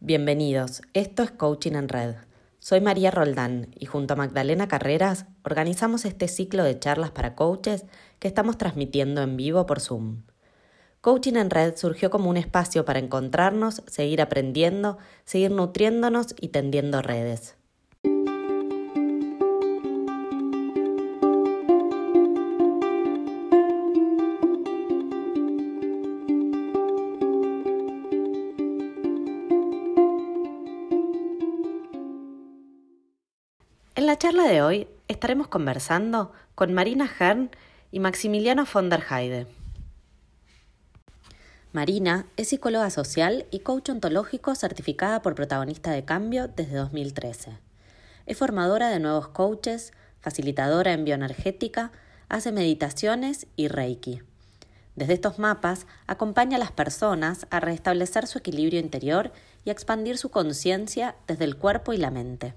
Bienvenidos, esto es Coaching en Red. Soy María Roldán y junto a Magdalena Carreras organizamos este ciclo de charlas para coaches que estamos transmitiendo en vivo por Zoom. Coaching en Red surgió como un espacio para encontrarnos, seguir aprendiendo, seguir nutriéndonos y tendiendo redes. La charla de hoy estaremos conversando con Marina Hern y Maximiliano von der Heide. Marina es psicóloga social y coach ontológico certificada por protagonista de cambio desde 2013. Es formadora de nuevos coaches, facilitadora en bioenergética, hace meditaciones y reiki. Desde estos mapas acompaña a las personas a restablecer su equilibrio interior y a expandir su conciencia desde el cuerpo y la mente.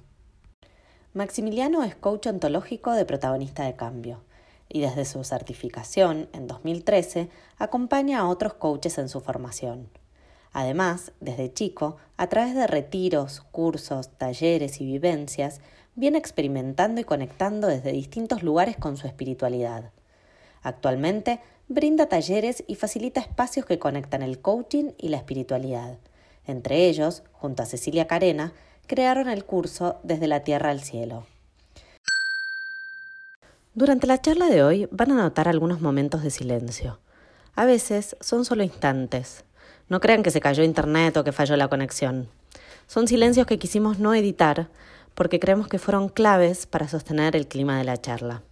Maximiliano es coach ontológico de protagonista de cambio y desde su certificación en 2013 acompaña a otros coaches en su formación. Además, desde chico, a través de retiros, cursos, talleres y vivencias, viene experimentando y conectando desde distintos lugares con su espiritualidad. Actualmente, brinda talleres y facilita espacios que conectan el coaching y la espiritualidad. Entre ellos, junto a Cecilia Carena, crearon el curso Desde la Tierra al Cielo. Durante la charla de hoy van a notar algunos momentos de silencio. A veces son solo instantes. No crean que se cayó internet o que falló la conexión. Son silencios que quisimos no editar porque creemos que fueron claves para sostener el clima de la charla.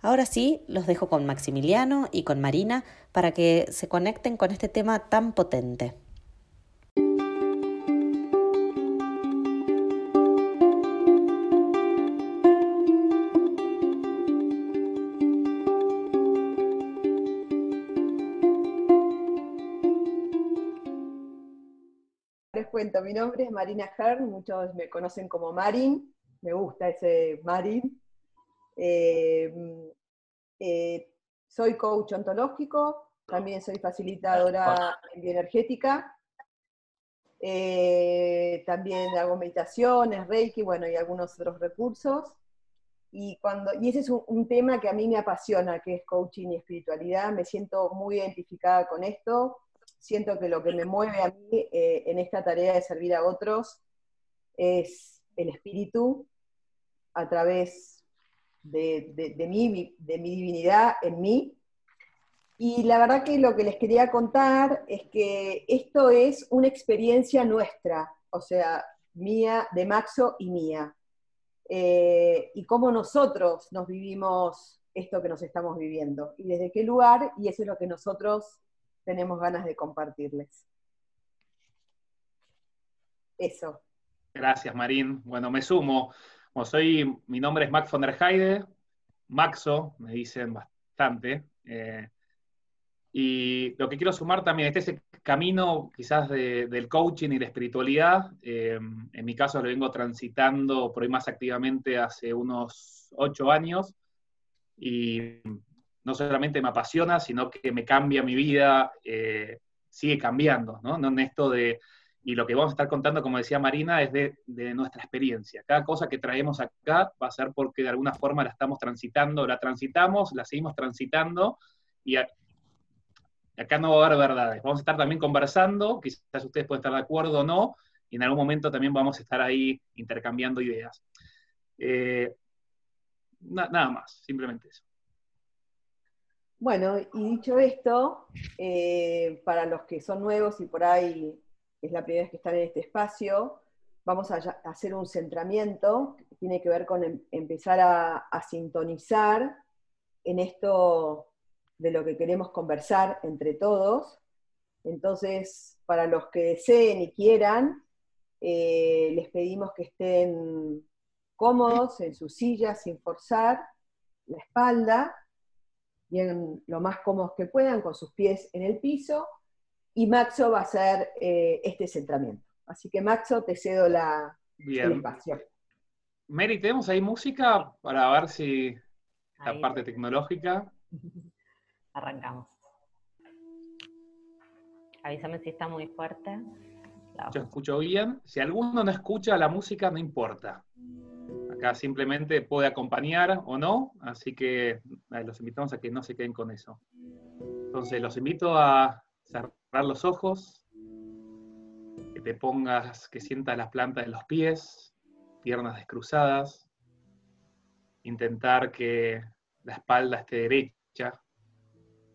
Ahora sí, los dejo con Maximiliano y con Marina para que se conecten con este tema tan potente. Cuento, mi nombre es Marina Hearn, muchos me conocen como Marin, me gusta ese Marin. Eh, eh, soy coach ontológico, también soy facilitadora en bioenergética, eh, también hago meditaciones, reiki, bueno, y algunos otros recursos. Y, cuando, y ese es un, tema que a mí me apasiona, que es coaching y espiritualidad. Me siento muy identificada con esto siento que lo que me mueve a mí eh, en esta tarea de servir a otros es el espíritu a través de, mí, de mi divinidad en mí. Y la verdad que lo que les quería contar es que esto es una experiencia nuestra, o sea, mía, de Maxo y mía. Eh, y cómo nosotros nos vivimos esto que nos estamos viviendo y desde qué lugar, y eso es lo que nosotros tenemos ganas de compartirles. Eso. Gracias, Marín. Bueno, me sumo. soy, mi nombre es Max von der Heide, Maxo, me dicen bastante. Eh, y lo que quiero sumar también, este es el camino quizás del coaching y la espiritualidad. Eh, en mi caso lo vengo transitando por ahí más activamente hace unos ocho años. Y no solamente me apasiona, sino que me cambia mi vida, eh, sigue cambiando, ¿no? En esto de, y lo que vamos a estar contando, como decía Marina, es de, nuestra experiencia. Cada cosa que traemos acá va a ser porque de alguna forma la estamos transitando, la transitamos, la seguimos transitando, y acá no va a haber verdades. Vamos a estar también conversando, quizás ustedes pueden estar de acuerdo o no, y en algún momento también vamos a estar ahí intercambiando ideas. Eh, nada más, simplemente eso. Bueno, y dicho esto, eh, para los que son nuevos y por ahí es la primera vez que están en este espacio, vamos a hacer un centramiento que tiene que ver con em, empezar a, sintonizar en esto de lo que queremos conversar entre todos. Entonces, para los que deseen y quieran, eh, les pedimos que estén cómodos en sus sillas sin forzar la espalda bien lo más cómodos que puedan, con sus pies en el piso, y Maxo va a hacer eh, este centramiento. Así que Maxo, te cedo la, el espacio. Mary, ¿tenemos ahí música para ver si la parte tecnológica? Arrancamos. Avísame si está muy fuerte. Yo escucho bien. Si alguno no escucha la música, no importa. Acá simplemente puede acompañar o no, así que los invitamos a que no se queden con eso. Entonces, los invito a cerrar los ojos, que te pongas, que sientas las plantas de los pies, piernas descruzadas, intentar que la espalda esté derecha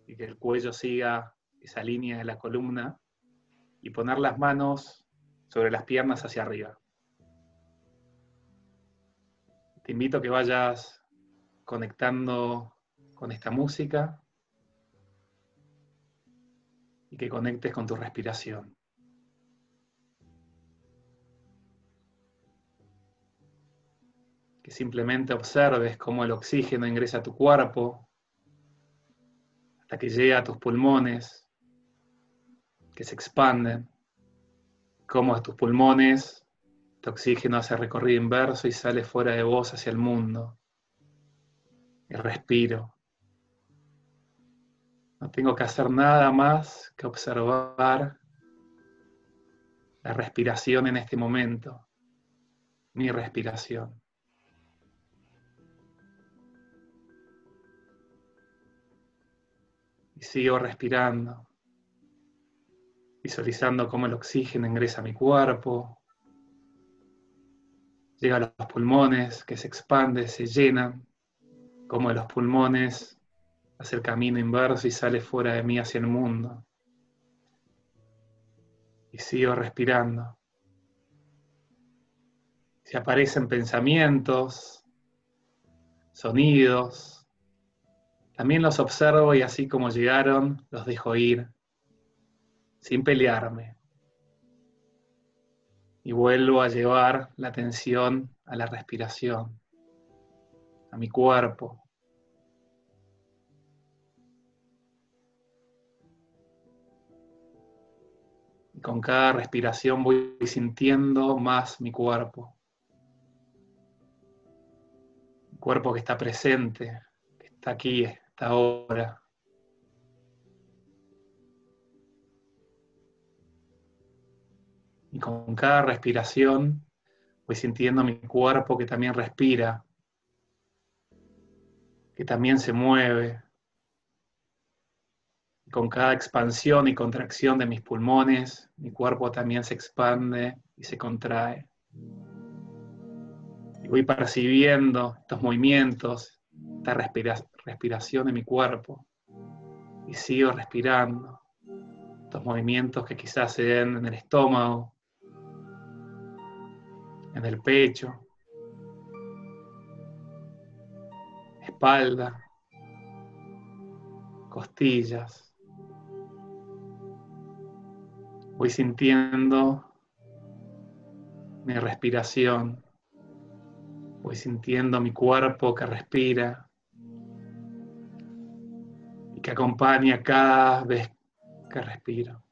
y que el cuello siga esa línea de la columna y poner las manos sobre las piernas hacia arriba. Te invito a que vayas conectando con esta música y que conectes con tu respiración. Que simplemente observes cómo el oxígeno ingresa a tu cuerpo hasta que llega a tus pulmones, que se expanden, cómo tus pulmones tu oxígeno hace recorrido inverso y sale fuera de vos hacia el mundo. Y respiro. No tengo que hacer nada más que observar la respiración en este momento, mi respiración. Y sigo respirando, visualizando cómo el oxígeno ingresa a mi cuerpo, llega a los pulmones, que se expande, se llenan, como de los pulmones hace el camino inverso y sale fuera de mí hacia el mundo. Y sigo respirando. Si aparecen pensamientos, sonidos, también los observo y así como llegaron, los dejo ir, sin pelearme. Y vuelvo a llevar la atención a la respiración, a mi cuerpo. Y con cada respiración voy sintiendo más mi cuerpo. Cuerpo que está presente, que está aquí, ahora. Y con cada respiración voy sintiendo mi cuerpo que también respira, que también se mueve. Con cada expansión y contracción de mis pulmones, mi cuerpo también se expande y se contrae. Y voy percibiendo estos movimientos, esta respiración en mi cuerpo y sigo respirando. Estos movimientos que quizás se den en el estómago, en el pecho, espalda, costillas. Voy sintiendo mi respiración. Voy sintiendo mi cuerpo que respira que acompaña cada vez que respiro.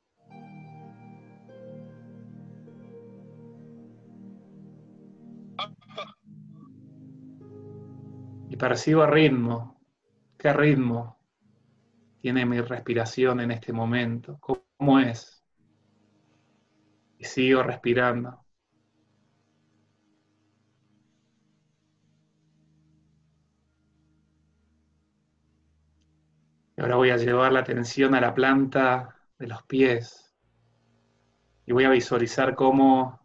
Y percibo ritmo, qué ritmo tiene mi respiración en este momento, cómo es. Y sigo respirando. Y ahora voy a llevar la atención a la planta de los pies. Y voy a visualizar cómo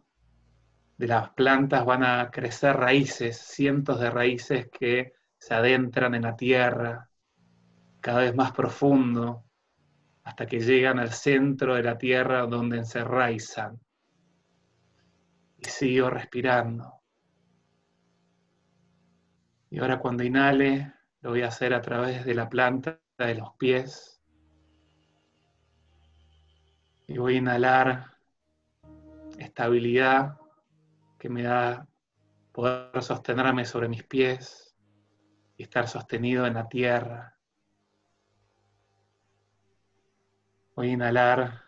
de las plantas van a crecer raíces, cientos de raíces que se adentran en la tierra, cada vez más profundo, hasta que llegan al centro de la tierra donde se enraizan. Y sigo respirando. Y ahora cuando inhale, lo voy a hacer a través de la planta de los pies. Y voy a inhalar estabilidad que me da poder sostenerme sobre mis pies estar sostenido en la tierra. Voy a inhalar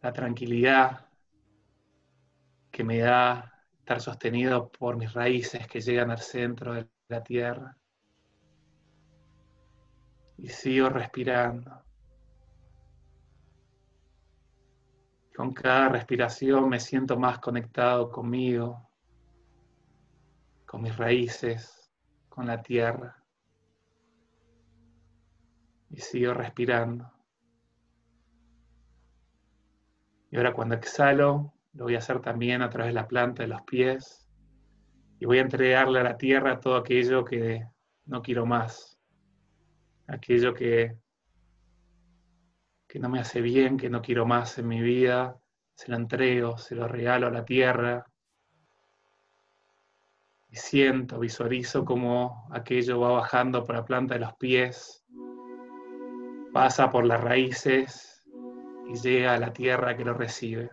la tranquilidad que me da estar sostenido por mis raíces que llegan al centro de la tierra y sigo respirando. Con cada respiración me siento más conectado conmigo, con mis raíces, con la tierra. Y sigo respirando. Y ahora cuando exhalo, lo voy a hacer también a través de la planta de los pies. Y voy a entregarle a la tierra todo aquello que no quiero más. Aquello que, que no me hace bien, que no quiero más en mi vida. Se lo entrego, se lo regalo a la tierra. Y siento, visualizo como aquello va bajando por la planta de los pies, pasa por las raíces y llega a la tierra que lo recibe.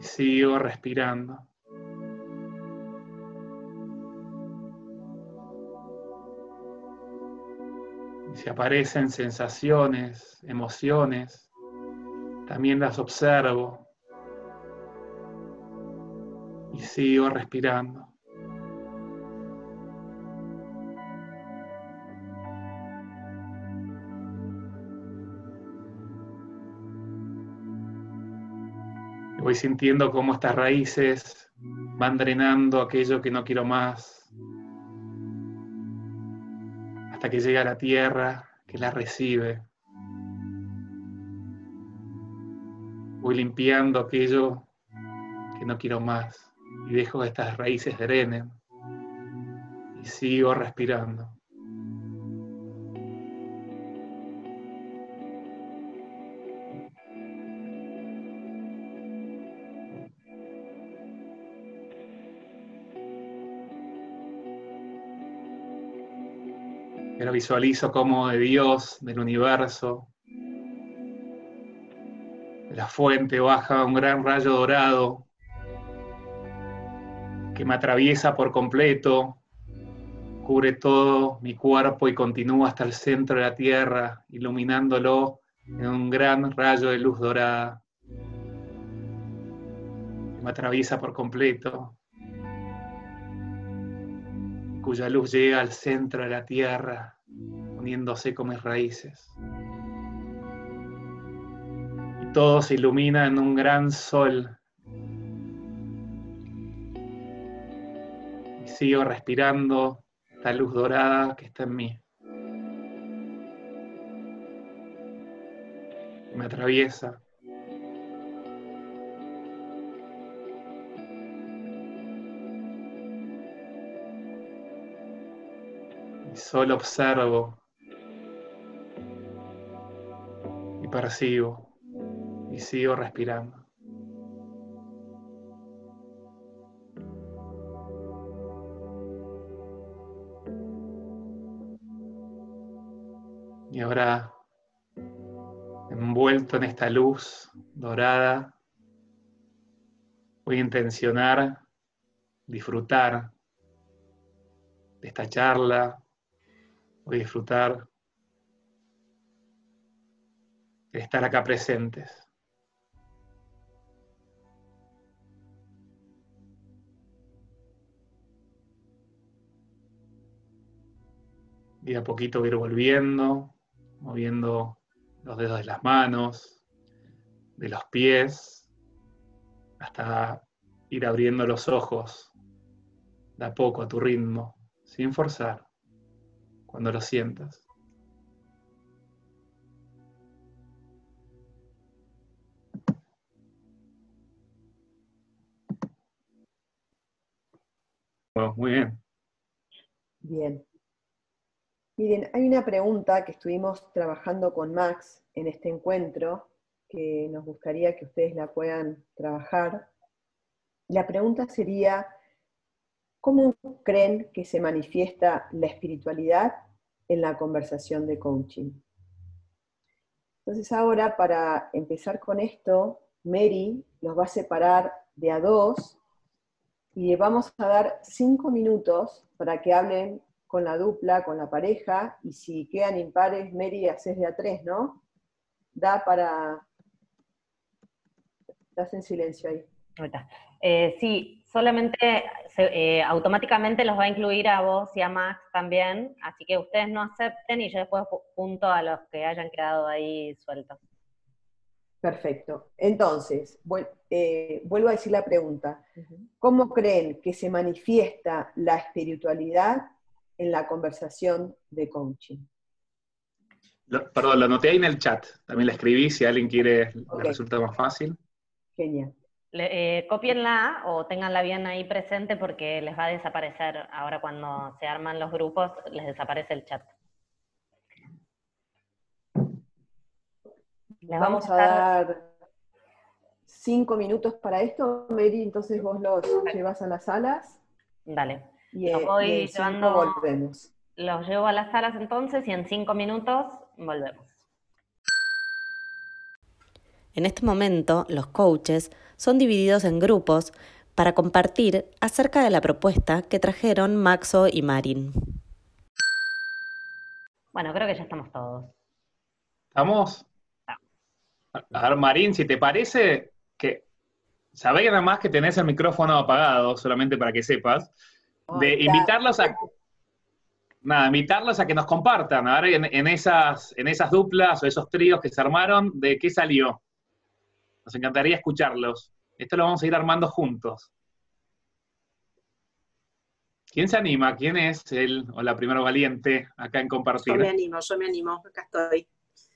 Y sigo respirando. Y si aparecen sensaciones, emociones, también las observo. Y sigo respirando. voy sintiendo cómo estas raíces van drenando aquello que no quiero más, hasta que llega la tierra que la recibe. Voy limpiando aquello que no quiero más y dejo estas raíces drenen y sigo respirando. Pero visualizo como de Dios, del universo, de la fuente baja un gran rayo dorado que me atraviesa por completo, cubre todo mi cuerpo y continúa hasta el centro de la tierra, iluminándolo en un gran rayo de luz dorada que me atraviesa por completo cuya luz llega al centro de la tierra, uniéndose con mis raíces. Y todo se ilumina en un gran sol. Y sigo respirando la luz dorada que está en mí. Me atraviesa. Solo observo y percibo y sigo respirando. Y ahora, envuelto en esta luz dorada, voy a intencionar disfrutar de esta charla, Voy a disfrutar de estar acá presentes. Y a poquito ir volviendo, moviendo los dedos de las manos, de los pies, hasta ir abriendo los ojos de a poco a tu ritmo, sin forzar cuando lo sientas. muy bien. Bien. Miren, hay una pregunta que estuvimos trabajando con Max en este encuentro, que nos gustaría que ustedes la puedan trabajar. La pregunta sería, ¿Cómo creen que se manifiesta la espiritualidad en la conversación de coaching? Entonces ahora, para empezar con esto, Mary los va a separar de a dos y vamos a dar cinco minutos para que hablen con la dupla, con la pareja, y si quedan impares, Mary haces de a tres, ¿no? Da para... Estás en silencio ahí. Eh, sí, solamente eh, automáticamente los va a incluir a vos y a Max también, así que ustedes no acepten y yo después junto a los que hayan quedado ahí sueltos. Perfecto. Entonces, eh, vuelvo a decir la pregunta. ¿Cómo creen que se manifiesta la espiritualidad en la conversación de coaching? perdón, lo anoté ahí en el chat. También la escribí, si alguien quiere, le resulta más fácil. Genial. Eh, copienla o tenganla bien ahí presente porque les va a desaparecer ahora cuando se arman los grupos, les desaparece el chat. Les vamos, a dar cinco minutos para esto, Mary, entonces vos los llevas a las salas. Dale. Y, los voy llevando, volvemos. Los llevo a las salas entonces y en cinco minutos volvemos. En este momento, los coaches son divididos en grupos para compartir acerca de la propuesta que trajeron Maxo y Marin. Bueno, creo que ya estamos todos. ¿Estamos? A ver, Marín, si te parece que sabés nada más que tenés el micrófono apagado, solamente para que sepas, de invitarlos a nada, invitarlos a que nos compartan, a ver, en, esas, en esas duplas o esos tríos que se armaron, de qué salió. Nos encantaría escucharlos. Esto lo vamos a ir armando juntos. ¿Quién se anima? ¿Quién es el o la primera valiente acá en compartir? Yo me animo, yo me animo, acá estoy.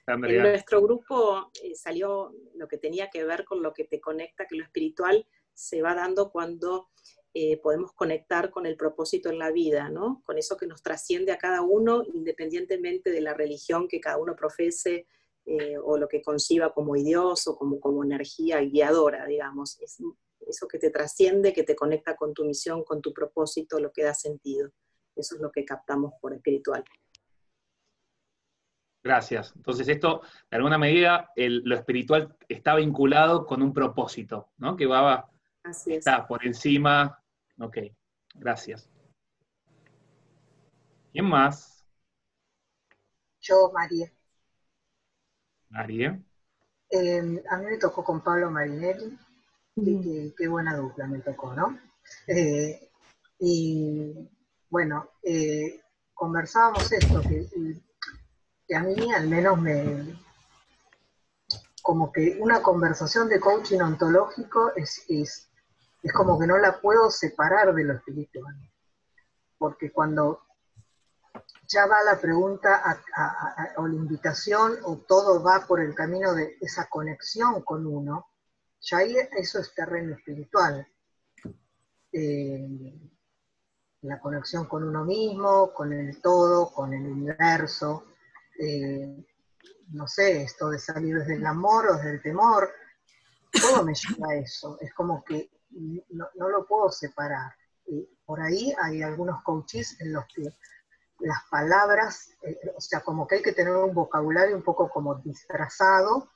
En nuestro grupo eh, salió lo que tenía que ver con lo que te conecta, que lo espiritual se va dando cuando eh, podemos conectar con el propósito en la vida, ¿no? Con eso que nos trasciende a cada uno, independientemente de la religión que cada uno profese eh, o lo que conciba como Dios o como, como energía guiadora, digamos. Es eso que te trasciende, que te conecta con tu misión, con tu propósito, lo que da sentido. Eso es lo que captamos por espiritual. Gracias. Entonces esto, de alguna medida, lo espiritual está vinculado con un propósito, ¿no? Que va, Así está por encima. Ok, gracias. ¿Quién más? Yo, María. María. Em, a mí me tocó con Pablo Marinelli. Qué, buena dupla me tocó, ¿no? Eh, y bueno, eh, conversábamos esto, que a mí al menos me, como que una conversación de coaching ontológico es, es, como que no la puedo separar de lo espiritual. Porque cuando ya va la pregunta o la invitación o todo va por el camino de esa conexión con uno, ya ahí eso es terreno espiritual. Eh, la conexión con uno mismo, con el todo, con el universo, eh, no sé, esto de salir desde el amor o desde el temor, todo me lleva a eso. Es como que no, lo puedo separar. Y por ahí hay algunos coaches en los que las palabras, eh, o sea, como que hay que tener un vocabulario un poco como disfrazado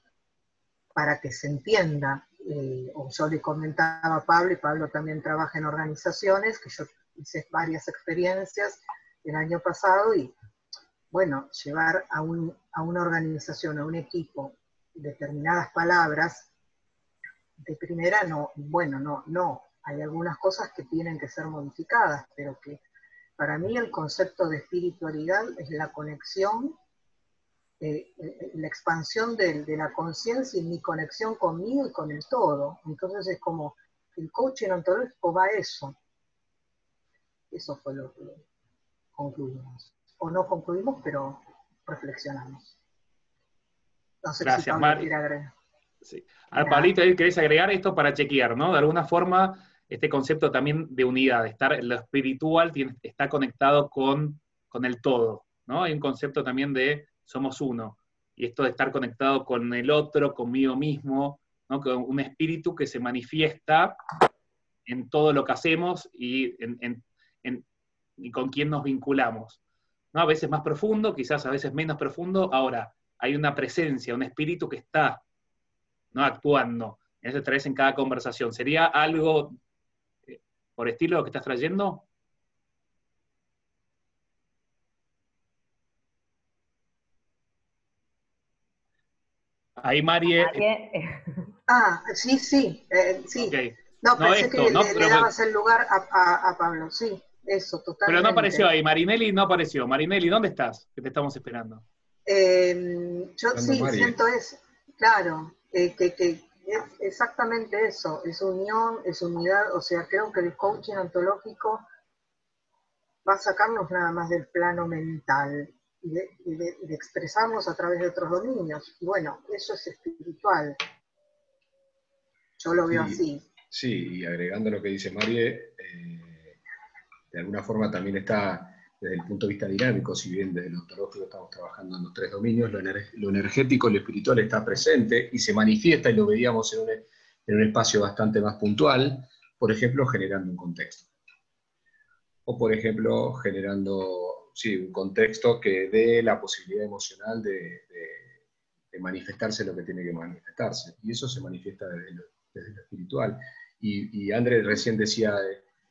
para que se entienda. Eh, o yo le comentaba a Pablo, y Pablo también trabaja en organizaciones, que yo hice varias experiencias el año pasado y bueno, llevar a, una organización, a un equipo, determinadas palabras, de primera no, bueno, no, no, hay algunas cosas que tienen que ser modificadas, pero que para mí el concepto de espiritualidad es la conexión, eh, eh, la expansión de, la conciencia y mi conexión conmigo y con el todo. Entonces es como el coaching ontológico va a eso. Eso fue lo que concluimos o no concluimos, pero reflexionamos. No sé Gracias, si agregar. Sí. A ver, Pablito, ¿querés agregar esto para chequear, no? De alguna forma, este concepto también de unidad, estar, lo espiritual está conectado con, con el todo, ¿no? Hay un concepto también de somos uno, y esto de estar conectado con el otro, conmigo mismo, ¿no? Con un espíritu que se manifiesta en todo lo que hacemos y, en, y con quién nos vinculamos. A veces más profundo, quizás a veces menos profundo. Ahora, hay una presencia, un espíritu que está ¿no? actuando. Eso traes en cada conversación. ¿Sería algo eh, por estilo lo que estás trayendo? Ahí Marie. Ah, sí, sí, eh, sí. No, pensé que le, dabas el lugar a, a Pablo, sí. Eso, totalmente. Pero no apareció ahí, Marinelli no apareció. Marinelli, ¿dónde estás? Que te estamos esperando. Em, yo sí, siento eso, claro. Que, es exactamente eso, es unión, es unidad, o sea, creo que el coaching ontológico va a sacarnos nada más del plano mental y de, expresarnos a través de otros dominios. Y bueno, eso es espiritual. Yo lo veo así. Sí, y agregando lo que dice Marie, eh, de alguna forma también está desde el punto de vista dinámico, si bien desde lo ontológico estamos trabajando en los tres dominios, lo, energético y lo espiritual está presente y se manifiesta y lo veíamos en un, en un espacio bastante más puntual, por ejemplo, generando un contexto. O, por ejemplo, generando sí, un contexto que dé la posibilidad emocional de, manifestarse lo que tiene que manifestarse. Y eso se manifiesta desde lo, espiritual. Y, y André recién decía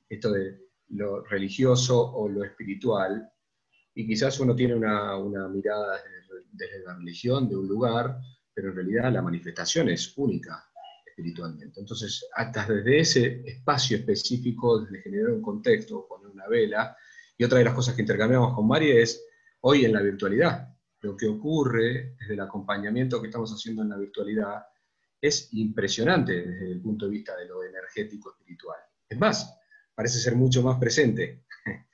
esto de lo religioso o lo espiritual, y quizás uno tiene una, mirada desde, la religión de un lugar, pero en realidad la manifestación es única espiritualmente. Entonces, hasta desde ese espacio específico, desde generar un contexto, poner una vela, y otra de las cosas que intercambiamos con María es hoy en la virtualidad. Lo que ocurre desde el acompañamiento que estamos haciendo en la virtualidad es impresionante desde el punto de vista de lo energético espiritual. Es más, parece ser mucho más presente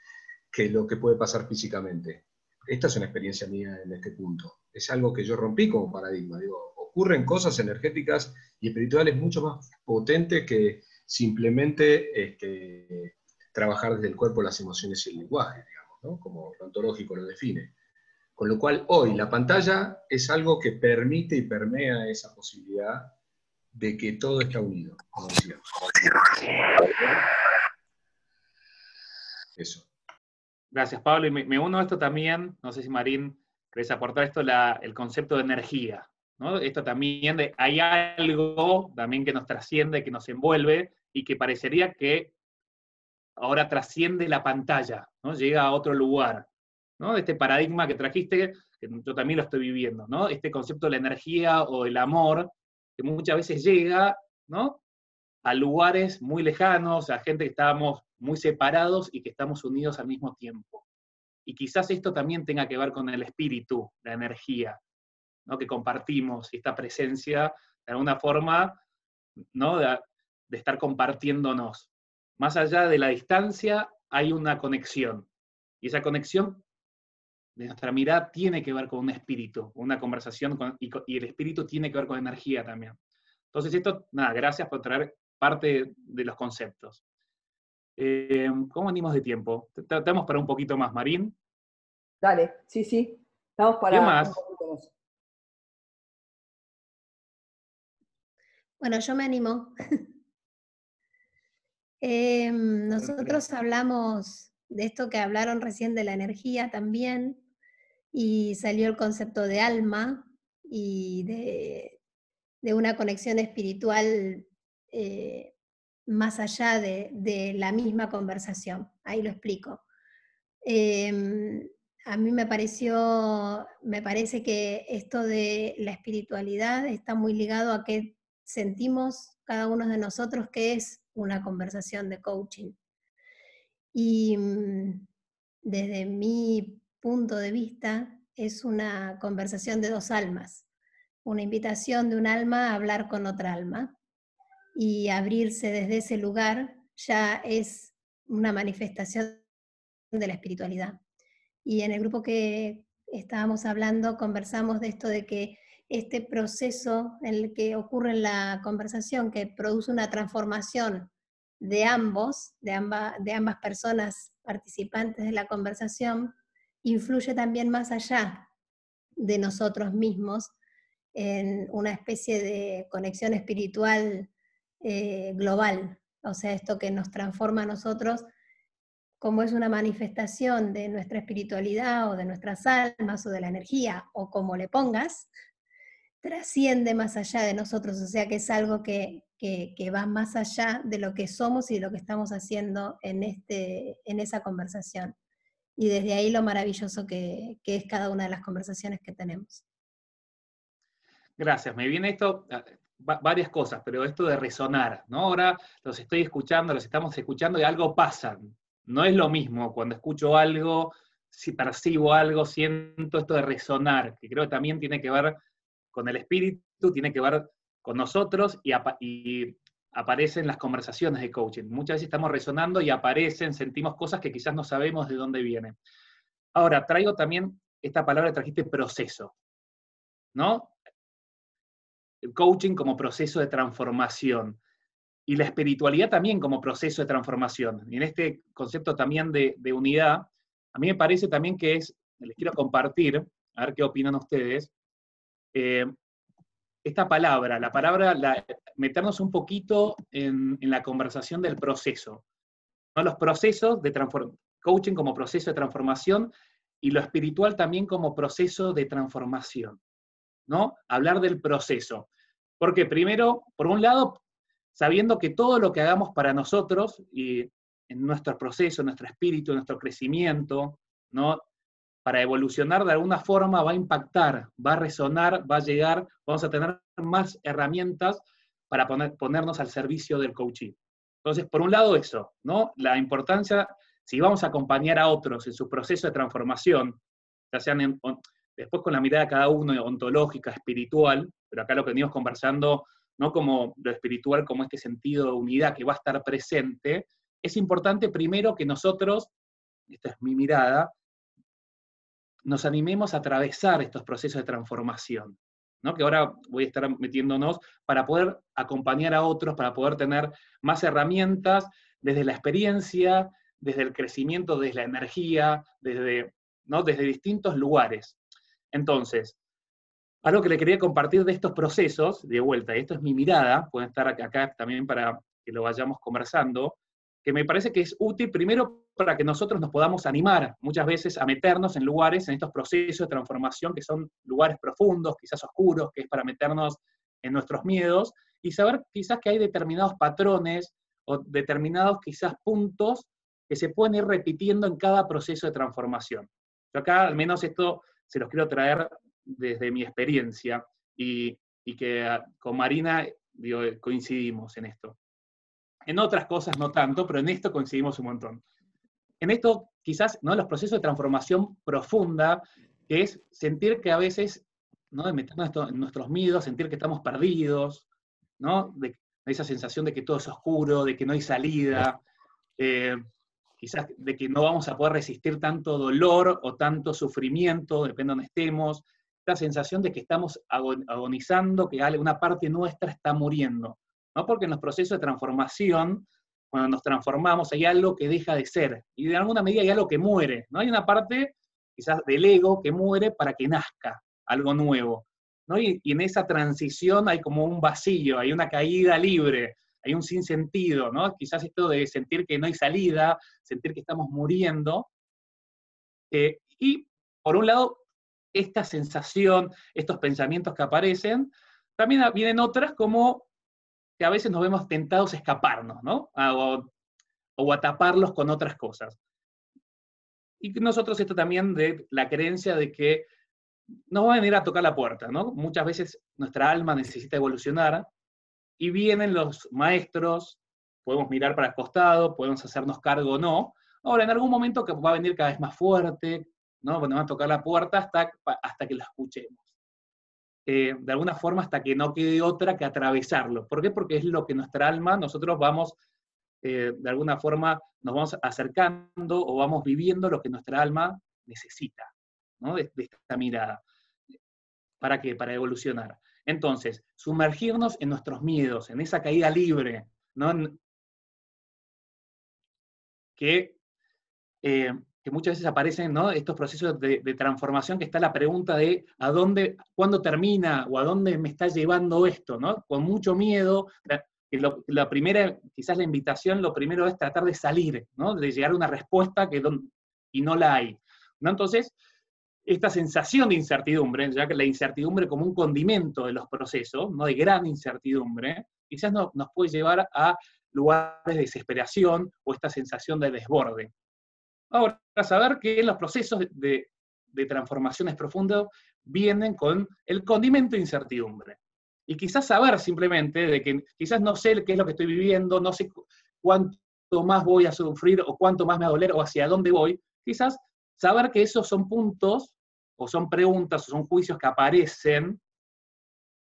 que lo que puede pasar físicamente. Esta es una experiencia mía en este punto. Es algo que yo rompí como paradigma. Digo, ocurren cosas energéticas y espirituales mucho más potentes que simplemente este, trabajar desde el cuerpo las emociones y el lenguaje, digamos, como lo ontológico lo define. Con lo cual, hoy la pantalla es algo que permite y permea esa posibilidad de que todo está unido, como eso. Gracias, Pablo. Y me, uno a esto también, no sé si Marín querés aportar esto, el concepto de energía. ¿no? Esto también, hay algo también que nos trasciende, que nos envuelve y que parecería que ahora trasciende la pantalla, ¿no? llega a otro lugar. ¿no? Este paradigma que trajiste, que yo también lo estoy viviendo, ¿no? este concepto de la energía o el amor, que muchas veces llega ¿no? A lugares muy lejanos, a gente que estábamos muy separados y que estamos unidos al mismo tiempo. Y quizás esto también tenga que ver con el espíritu, la energía, ¿no? que compartimos, y esta presencia, de alguna forma, ¿no? de, estar compartiéndonos. Más allá de la distancia, hay una conexión. Y esa conexión de nuestra mirada tiene que ver con un espíritu, una conversación, y, y, el espíritu tiene que ver con energía también. Entonces, esto, nada, gracias por traer parte de los conceptos. Eh, ¿Cómo venimos de tiempo? ¿Estamos para un poquito más, Marín? Dale, sí, sí. Estamos para ¿Qué más? Bueno, yo me animo. Em, nosotros hablamos de esto que hablaron recién de la energía también, y salió el concepto de alma y de, una conexión espiritual eh, más allá de, la misma conversación. Ahí lo explico. Em, a mí me pareció, me parece que esto de la espiritualidad está muy ligado a que sentimos cada uno de nosotros que es una conversación de coaching. Y mm, desde mi punto de vista es una conversación de dos almas, una invitación de un alma a hablar con otra alma y abrirse desde ese lugar ya es una manifestación de la espiritualidad. Y en el grupo que estábamos hablando conversamos de esto de que este proceso en el que ocurre en la conversación, que produce una transformación de ambos, de, de ambas personas participantes de la conversación, influye también más allá de nosotros mismos en una especie de conexión espiritual eh, global, o sea, esto que nos transforma a nosotros como es una manifestación de nuestra espiritualidad o de nuestras almas o de la energía o como le pongas, trasciende más allá de nosotros, o sea que es algo que, va más allá de lo que somos y de lo que estamos haciendo en, este, en esa conversación. Y desde ahí lo maravilloso que, que es cada una de las conversaciones que tenemos. Gracias. Me viene esto, varias cosas, pero esto de resonar, ¿no? Ahora los estoy escuchando, los estamos escuchando y algo pasa. No es lo mismo cuando escucho algo, si percibo algo, siento esto de resonar, que creo que también tiene que ver con el espíritu, tiene que ver con nosotros y, y aparecen las conversaciones de coaching. Muchas veces estamos resonando y aparecen, sentimos cosas que quizás no sabemos de dónde vienen. Ahora, traigo también esta palabra trajiste proceso, ¿no? El coaching como proceso de transformación y la espiritualidad también como proceso de transformación. Y en este concepto también de, unidad, a mí me parece también que es, les quiero compartir, a ver qué opinan ustedes, eh, esta palabra, la palabra, meternos un poquito en, la conversación del proceso. Los procesos de coaching como proceso de transformación y lo espiritual también como proceso de transformación. ¿No? Hablar del proceso. Porque primero, por un lado, sabiendo que todo lo que hagamos para nosotros y en nuestro proceso, nuestro espíritu, nuestro crecimiento, ¿no? para evolucionar de alguna forma va a impactar, va a resonar, va a llegar, vamos a tener más herramientas para ponernos al servicio del coaching. Entonces, por un lado eso, ¿no? La importancia, si vamos a acompañar a otros en su proceso de transformación, ya sean después con la mirada de cada uno, ontológica, espiritual, pero acá lo que venimos conversando, no como lo espiritual, como este sentido de unidad que va a estar presente, es importante primero que nosotros, esta es mi mirada, nos animemos a atravesar estos procesos de transformación, ¿no? que ahora voy a estar metiéndonos para poder acompañar a otros, para poder tener más herramientas desde la experiencia, desde el crecimiento, desde la energía, desde, ¿no? desde distintos lugares. Entonces, algo que le quería compartir de estos procesos, de vuelta, y esto es mi mirada, pueden estar acá también para que lo vayamos conversando, que me parece que es útil primero para que nosotros nos podamos animar muchas veces a meternos en lugares, en estos procesos de transformación que son lugares profundos, quizás oscuros, que es para meternos en nuestros miedos y saber quizás que hay determinados patrones o determinados quizás puntos que se pueden ir repitiendo en cada proceso de transformación. Yo acá al menos esto se los quiero traer desde mi experiencia y, que ah, con Marina coincidimos en esto. En otras cosas no tanto, pero en esto coincidimos un montón. En esto, quizás, ¿no? Los procesos de transformación profunda, que es sentir que a veces, ¿no? De meternos en nuestros miedos, sentir que estamos perdidos, ¿no? De, esa sensación de que todo es oscuro, de que no hay salida, eh, quizás de que no vamos a poder resistir tanto dolor o tanto sufrimiento, depende de donde estemos, esta sensación de que estamos agonizando, que una parte nuestra está muriendo. ¿no? Porque en los procesos de transformación, cuando nos transformamos, hay algo que deja de ser, y de alguna medida hay algo que muere, ¿no? Hay una parte quizás del ego que muere para que nazca algo nuevo, ¿no? Y, en esa transición hay como un vacío, hay una caída libre, hay un sinsentido, ¿no? Quizás esto de sentir que no hay salida, sentir que estamos muriendo. Eh, y por un lado, esta sensación, estos pensamientos que aparecen, también vienen otras como que a veces nos vemos tentados a escaparnos, ¿no? o, a taparlos con otras cosas. Y nosotros esto también de la creencia de que nos van a venir a tocar la puerta, ¿no? Muchas veces nuestra alma necesita evolucionar y vienen los maestros, podemos mirar para el costado, podemos hacernos cargo o no. Ahora, en algún momento que va a venir cada vez más fuerte, ¿no? Nos va a tocar la puerta hasta, hasta que la escuchemos. Eh, de alguna forma hasta que no quede otra que atravesarlo. ¿Por qué? Porque es lo que nuestra alma, nosotros vamos, eh, de alguna forma, nos vamos acercando o vamos viviendo lo que nuestra alma necesita, ¿no? De, esta mirada. ¿Para qué? Para evolucionar. Entonces, sumergirnos en nuestros miedos, en esa caída libre, ¿no? Que eh, que muchas veces aparecen ¿no? estos procesos de, transformación, que está la pregunta de a dónde, cuándo termina o a dónde me está llevando esto, ¿no? Con mucho miedo. La, primera, quizás la invitación, lo primero es tratar de salir, ¿no? De llegar a una respuesta que y no la hay. ¿no? Entonces, esta sensación de incertidumbre, ya que la incertidumbre como un condimento de los procesos, ¿no? De gran incertidumbre, quizás nos puede llevar a lugares de desesperación o esta sensación de desborde. Ahora, saber que los procesos de, transformaciones profundas vienen con el condimento de incertidumbre. Y quizás saber simplemente de que quizás no sé qué es lo que estoy viviendo, no sé cuánto más voy a sufrir o cuánto más me va a doler o hacia dónde voy, quizás saber que esos son puntos o son preguntas o son juicios que aparecen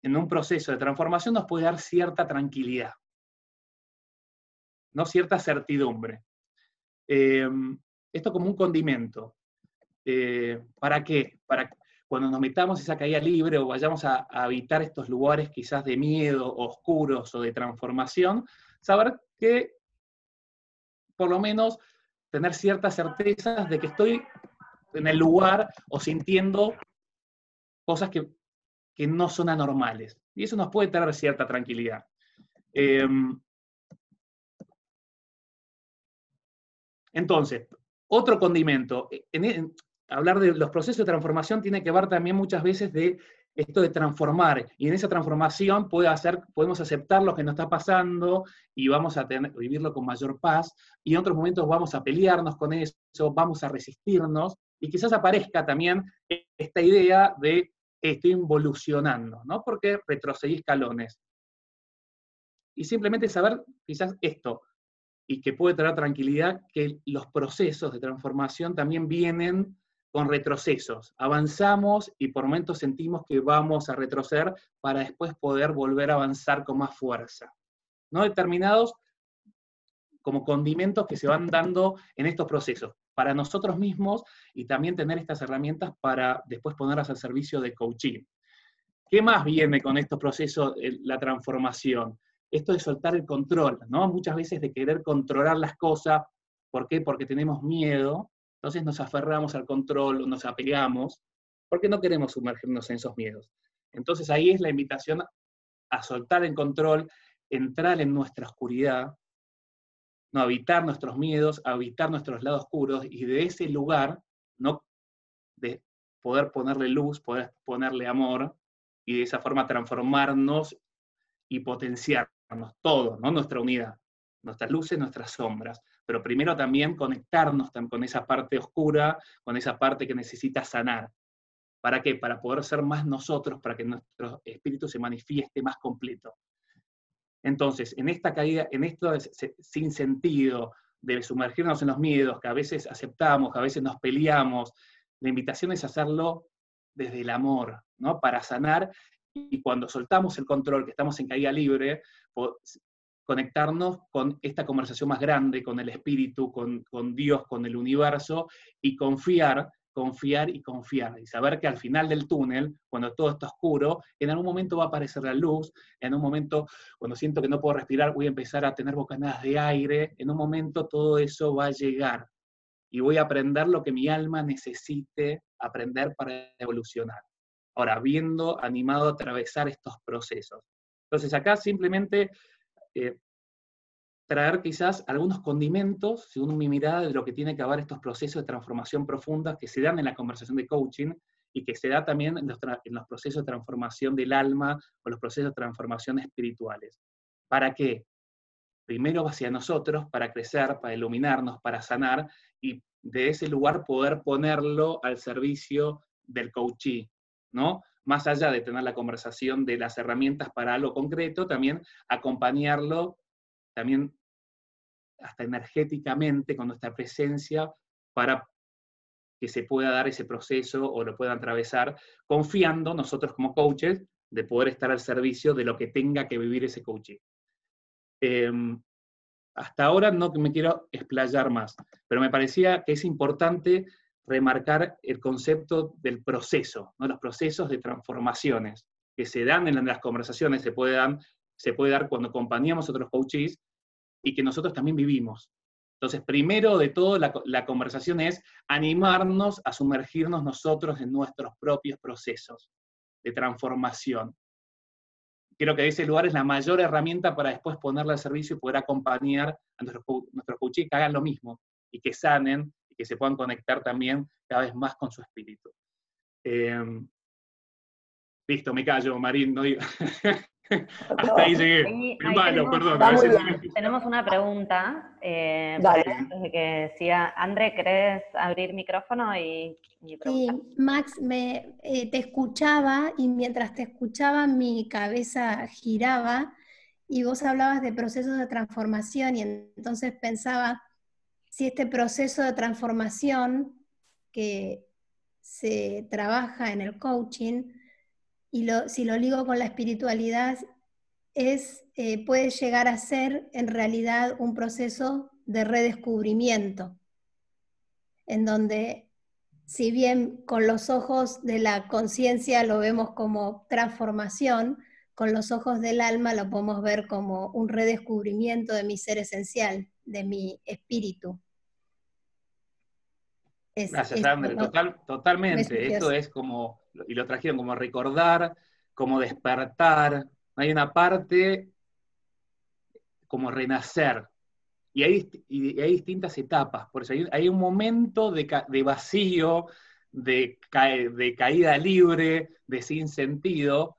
en un proceso de transformación nos puede dar cierta tranquilidad, no cierta certidumbre. Em, esto como un condimento. Eh, ¿Para qué? Para cuando nos metamos esa caída libre o vayamos a, habitar estos lugares quizás de miedo, oscuros o de transformación, saber que por lo menos tener ciertas certezas de que estoy en el lugar o sintiendo cosas que, no son anormales. Y eso nos puede traer cierta tranquilidad. Em, entonces, otro condimento. En, hablar de los procesos de transformación tiene que ver también muchas veces de esto de transformar, y en esa transformación puede hacer, podemos aceptar lo que nos está pasando y vamos a vivirlo con mayor paz, y en otros momentos vamos a pelearnos con eso, vamos a resistirnos, y quizás aparezca también esta idea de estoy involucionando, ¿no? Porque retrocedí escalones. Y simplemente saber quizás esto, y que puede traer tranquilidad, que los procesos de transformación también vienen con retrocesos. Avanzamos y por momentos sentimos que vamos a retroceder para después poder volver a avanzar con más fuerza. ¿No? Determinados como condimentos que se van dando en estos procesos, para nosotros mismos y también tener estas herramientas para después ponerlas al servicio de coaching. ¿Qué más viene con estos procesos, la transformación? Esto de soltar el control, ¿no? Muchas veces de querer controlar las cosas, ¿por qué? Porque tenemos miedo, entonces nos aferramos al control, nos apegamos, porque no queremos sumergirnos en esos miedos. Entonces ahí es la invitación a soltar el control, entrar en nuestra oscuridad, no habitar nuestros miedos, habitar nuestros lados oscuros y de ese lugar, no de poder ponerle luz, poder ponerle amor y de esa forma transformarnos y potenciarnos todo, ¿no? Nuestra unidad, nuestras luces, nuestras sombras pero primero también conectarnos con esa parte oscura, con esa parte que necesita sanar. ¿Para qué? Para poder ser más nosotros, para que nuestro espíritu se manifieste más completo. Entonces, en esta caída, en esto sin sentido de sumergirnos en los miedos, que a veces aceptamos, que a veces nos peleamos, la invitación es hacerlo desde el amor, ¿no? Para sanar y cuando soltamos el control, que estamos en caída libre, conectarnos con esta conversación más grande, con el espíritu, con, Dios, con el universo, y confiar, confiar y confiar, y saber que al final del túnel, cuando todo está oscuro, en algún momento va a aparecer la luz, en un momento, cuando siento que no puedo respirar, voy a empezar a tener bocanadas de aire, en un momento todo eso va a llegar, y voy a aprender lo que mi alma necesite aprender para evolucionar. Ahora, viendo, animado a atravesar estos procesos. Entonces acá simplemente eh, traer quizás algunos condimentos, según mi mirada, de lo que tiene que haber estos procesos de transformación profunda que se dan en la conversación de coaching y que se da también en los, procesos de transformación del alma o los procesos de transformación espirituales. ¿Para qué? Primero hacia nosotros, para crecer, para iluminarnos, para sanar y de ese lugar poder ponerlo al servicio del coachee, ¿no? más allá de tener la conversación de las herramientas para algo concreto, también acompañarlo, también hasta energéticamente con nuestra presencia para que se pueda dar ese proceso o lo puedan atravesar, confiando nosotros como coaches de poder estar al servicio de lo que tenga que vivir ese coaching. Em, hasta ahora no me quiero explayar más, pero me parecía que es importante remarcar el concepto del proceso, ¿no? los procesos de transformaciones que se dan en las conversaciones, se puede dar, se puede dar cuando acompañamos a otros coaches y que nosotros también vivimos. Entonces, primero de todo, la, la, conversación es animarnos a sumergirnos nosotros en nuestros propios procesos de transformación. Creo que ese lugar es la mayor herramienta para después ponerla al servicio y poder acompañar a nuestros, nuestros coaches que hagan lo mismo y que sanen que se puedan conectar también cada vez más con su espíritu. Em, listo, me callo, Marín, no Hasta ahí llegué. tenemos, perdón. tenemos una pregunta. Eh, que decía, André, ¿querés abrir micrófono y, Sí, Max, me, eh, te escuchaba y mientras te escuchaba mi cabeza giraba y vos hablabas de procesos de transformación y entonces pensaba, si este proceso de transformación que se trabaja en el coaching y si lo ligo con la espiritualidad, es, eh, puede llegar a ser en realidad un proceso de redescubrimiento, en donde si bien con los ojos de la conciencia lo vemos como transformación, con los ojos del alma lo podemos ver como un redescubrimiento de mi ser esencial, de mi espíritu. Gracias, André. totalmente. Esto es como, y lo trajeron como recordar, como despertar. Hay una parte como renacer. Y hay, hay distintas etapas. Por eso hay, un momento de, vacío, de, de caída libre, de sin sentido.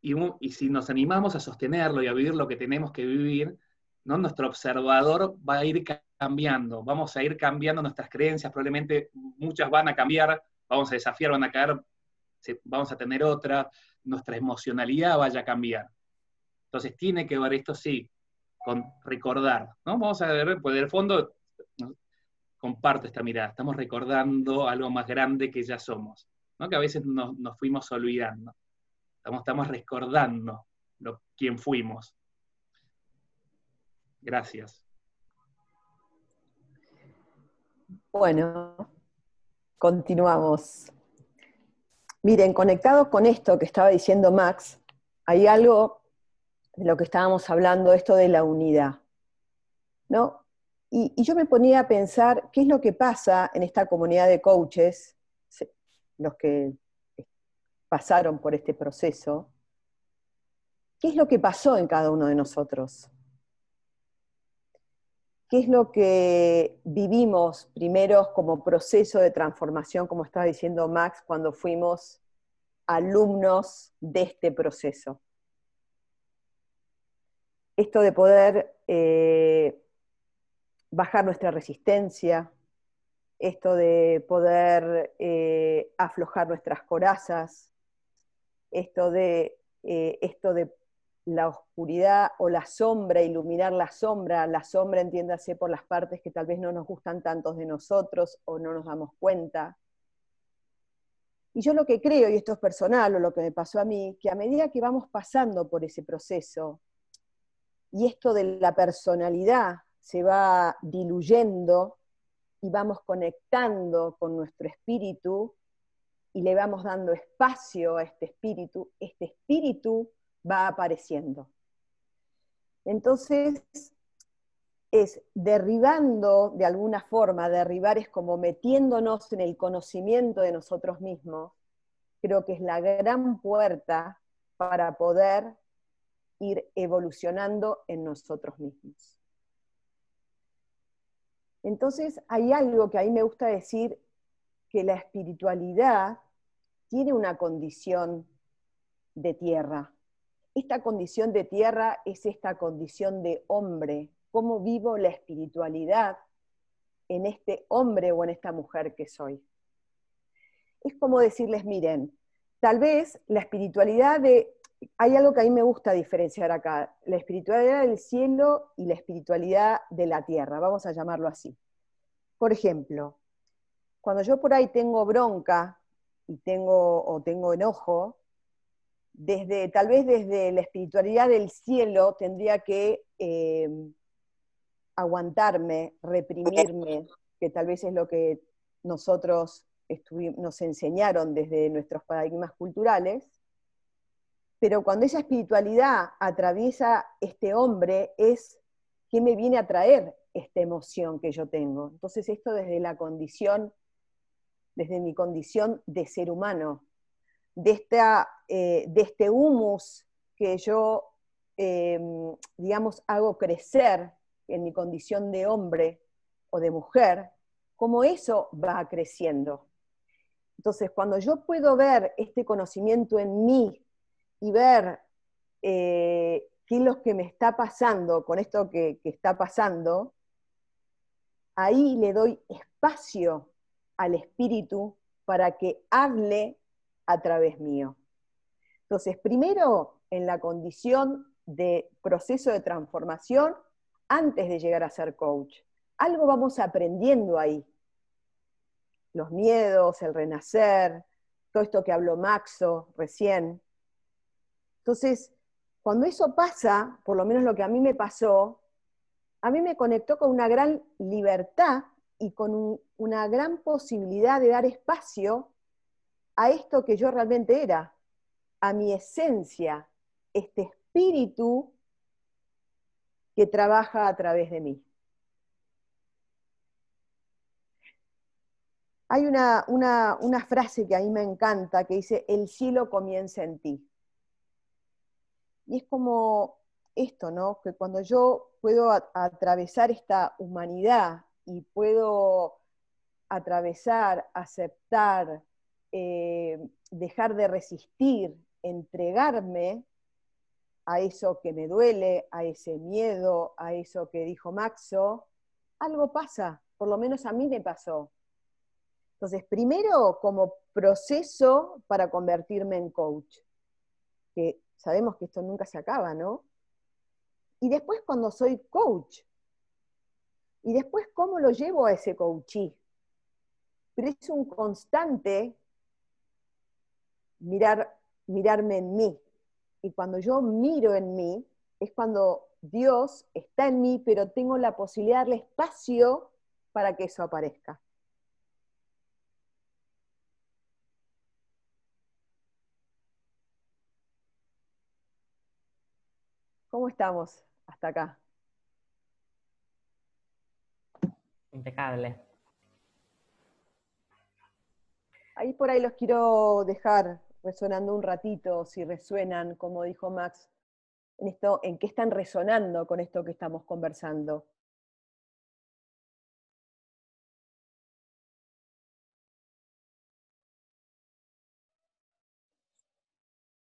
Y, y, si nos animamos a sostenerlo y a vivir lo que tenemos que vivir, ¿no? nuestro observador va a ir cambiando, vamos a ir cambiando nuestras creencias, probablemente muchas van a cambiar, vamos a desafiar, van a caer, vamos a tener otra, nuestra emocionalidad vaya a cambiar. Entonces tiene que ver esto sí, con recordar, ¿no? Vamos a ver, pues el fondo comparto esta mirada, estamos recordando algo más grande que ya somos, ¿no? Que a veces nos, fuimos olvidando. Estamos, estamos recordando lo, quién fuimos. Gracias. Bueno, continuamos. Miren, conectado con esto que estaba diciendo Max, hay algo de lo que estábamos hablando, esto de la unidad. ¿No? Y, y, yo me ponía a pensar qué es lo que pasa en esta comunidad de coaches, los que pasaron por este proceso, qué es lo que pasó en cada uno de nosotros qué es lo que vivimos primero como proceso de transformación, como estaba diciendo Max, cuando fuimos alumnos de este proceso. Esto de poder eh, bajar nuestra resistencia, esto de poder eh, aflojar nuestras corazas, esto de, eh, esto de la oscuridad o la sombra, iluminar la sombra, la sombra entiéndase por las partes que tal vez no nos gustan tantos de nosotros o no nos damos cuenta. Y yo lo que creo, y esto es personal o lo que me pasó a mí, que a medida que vamos pasando por ese proceso, y esto de la personalidad se va diluyendo y vamos conectando con nuestro espíritu y le vamos dando espacio a este espíritu, este espíritu va apareciendo. Entonces, es derribando de alguna forma, derribar es como metiéndonos en el conocimiento de nosotros mismos, creo que es la gran puerta para poder ir evolucionando en nosotros mismos. Entonces hay algo que a mí me gusta decir, que la espiritualidad tiene una condición de tierra, esta condición de tierra es esta condición de hombre, cómo vivo la espiritualidad en este hombre o en esta mujer que soy. Es como decirles, miren, tal vez la espiritualidad de... Hay algo que a mí me gusta diferenciar acá, la espiritualidad del cielo y la espiritualidad de la tierra, vamos a llamarlo así. Por ejemplo, cuando yo por ahí tengo bronca y tengo, o tengo enojo, desde, tal vez desde la espiritualidad del cielo tendría que eh, aguantarme, reprimirme, que tal vez es lo que nosotros nos enseñaron desde nuestros paradigmas culturales, pero cuando esa espiritualidad atraviesa este hombre es qué me viene a traer esta emoción que yo tengo. Entonces esto desde la condición, desde mi condición de ser humano, de, esta, eh, de este humus que yo, em, digamos, hago crecer en mi condición de hombre o de mujer, cómo eso va creciendo. Entonces, cuando yo puedo ver este conocimiento en mí y ver eh, qué es lo que me está pasando con esto que, que está pasando, ahí le doy espacio al espíritu para que hable a través mío. Entonces, primero, en la condición de proceso de transformación, antes de llegar a ser coach. Algo vamos aprendiendo ahí. Los miedos, el renacer, todo esto que habló Maxo recién. Entonces, cuando eso pasa, por lo menos lo que a mí me pasó, a mí me conectó con una gran libertad y con una gran posibilidad de dar espacio a esto que yo realmente era, a mi esencia, este espíritu que trabaja a través de mí. Hay una, una, frase que a mí me encanta que dice, el cielo comienza en ti. Y es como esto, ¿no? Que cuando yo puedo atravesar esta humanidad y puedo atravesar, aceptar, eh, dejar de resistir, entregarme a eso que me duele, a ese miedo, a eso que dijo Maxo, algo pasa, por lo menos a mí me pasó. Entonces, primero como proceso para convertirme en coach, que sabemos que esto nunca se acaba, ¿no? Y después cuando soy coach, y después cómo lo llevo a ese coachí. Pero es un constante mirar, mirarme en mí. Y cuando yo miro en mí, es cuando Dios está en mí, pero tengo la posibilidad de darle espacio para que eso aparezca. ¿Cómo estamos hasta acá? Impecable. Ahí por ahí los quiero dejar resonando un ratito, si resuenan, como dijo Max, en esto, en qué están resonando con esto que estamos conversando.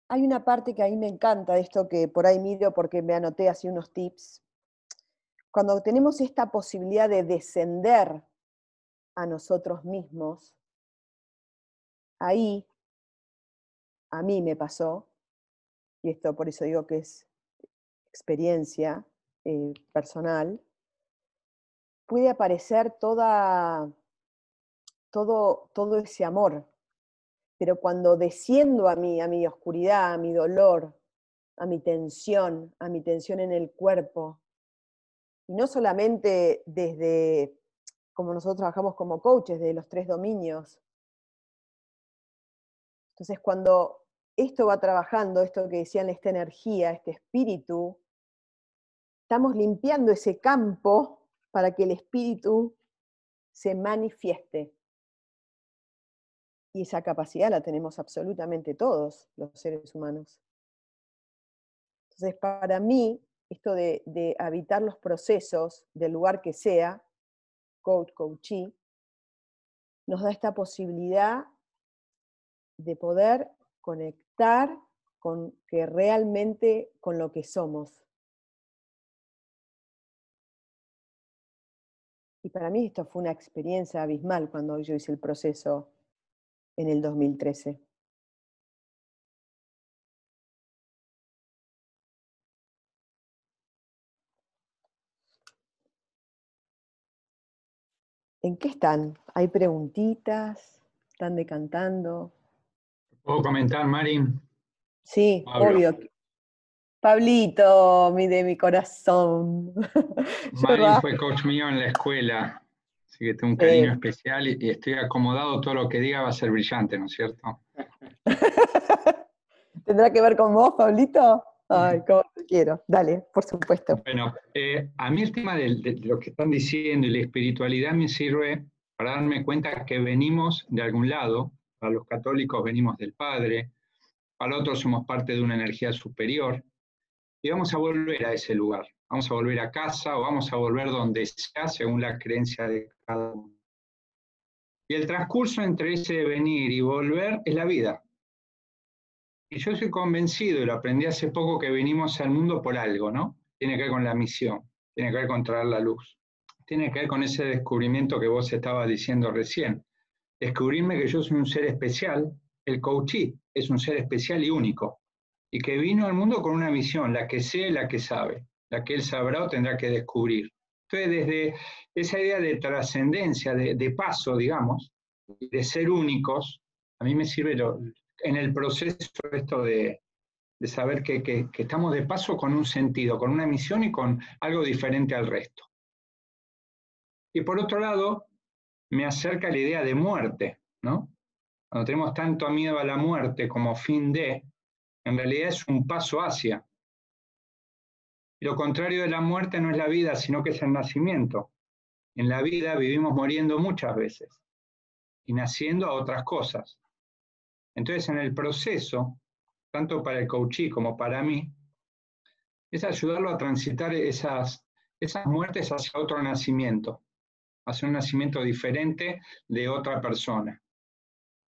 Hay una parte que a mí me encanta de esto que por ahí miro porque me anoté así unos tips. Cuando tenemos esta posibilidad de descender a nosotros mismos, ahí a mí me pasó, y esto por eso digo que es experiencia eh, personal, puede aparecer toda, todo, todo ese amor pero cuando desciendo a mí, a mi oscuridad, a mi dolor, a mi tensión, a mi tensión en el cuerpo, y no solamente desde como nosotros trabajamos como coaches, de los tres dominios. Entonces, cuando esto va trabajando, esto que decían, esta energía, este espíritu, estamos limpiando ese campo para que el espíritu se manifieste. Y esa capacidad la tenemos absolutamente todos los seres humanos. Entonces, para mí, esto de, habitar los procesos del lugar que sea, coach, coachee, nos da esta posibilidad de poder conectar con que realmente con lo que somos. Y para mí esto fue una experiencia abismal cuando yo hice el proceso en el 2013. ¿En qué están? ¿Hay preguntitas? ¿Están decantando? ¿Puedo comentar, Marín? Sí, obvio. Pablito, mi de mi corazón. Marín fue coach mío en la escuela. Así que tengo un cariño especial y, estoy acomodado, todo lo que diga va a ser brillante, ¿no es cierto? ¿Tendrá que ver con vos, Pablito? Ay, cómo te quiero. Dale, por supuesto. Bueno, eh, a mí el tema de, lo que están diciendo y la espiritualidad me sirve para darme cuenta que venimos de algún lado. Para los católicos venimos del Padre, para otros somos parte de una energía superior y vamos a volver a ese lugar vamos a volver a casa o vamos a volver donde sea según la creencia de cada uno. Y el transcurso entre ese venir y volver es la vida. Y yo soy convencido, y lo aprendí hace poco, que venimos al mundo por algo, ¿no? Tiene que ver con la misión, tiene que ver con traer la luz, tiene que ver con ese descubrimiento que vos estabas diciendo recién. Descubrirme que yo soy un ser especial, el coachí es un ser especial y único, y que vino al mundo con una misión, la que sé, la que sabe la que él sabrá o tendrá que descubrir. Entonces, desde esa idea de trascendencia, de, paso, digamos, de ser únicos, A mí me sirve en el proceso esto de, saber que, que, estamos de paso con un sentido, con una misión y con algo diferente al resto. Y por otro lado, me acerca la idea de muerte, ¿no? Cuando tenemos tanto miedo a la muerte como fin de, en realidad es un paso hacia. Lo contrario de la muerte no es la vida, sino que es el nacimiento. En la vida vivimos muriendo muchas veces y naciendo a otras cosas. Entonces, en el proceso, tanto para el coachí como para mí, es ayudarlo a transitar esas, esas muertes hacia otro nacimiento, hacia un nacimiento diferente de otra persona.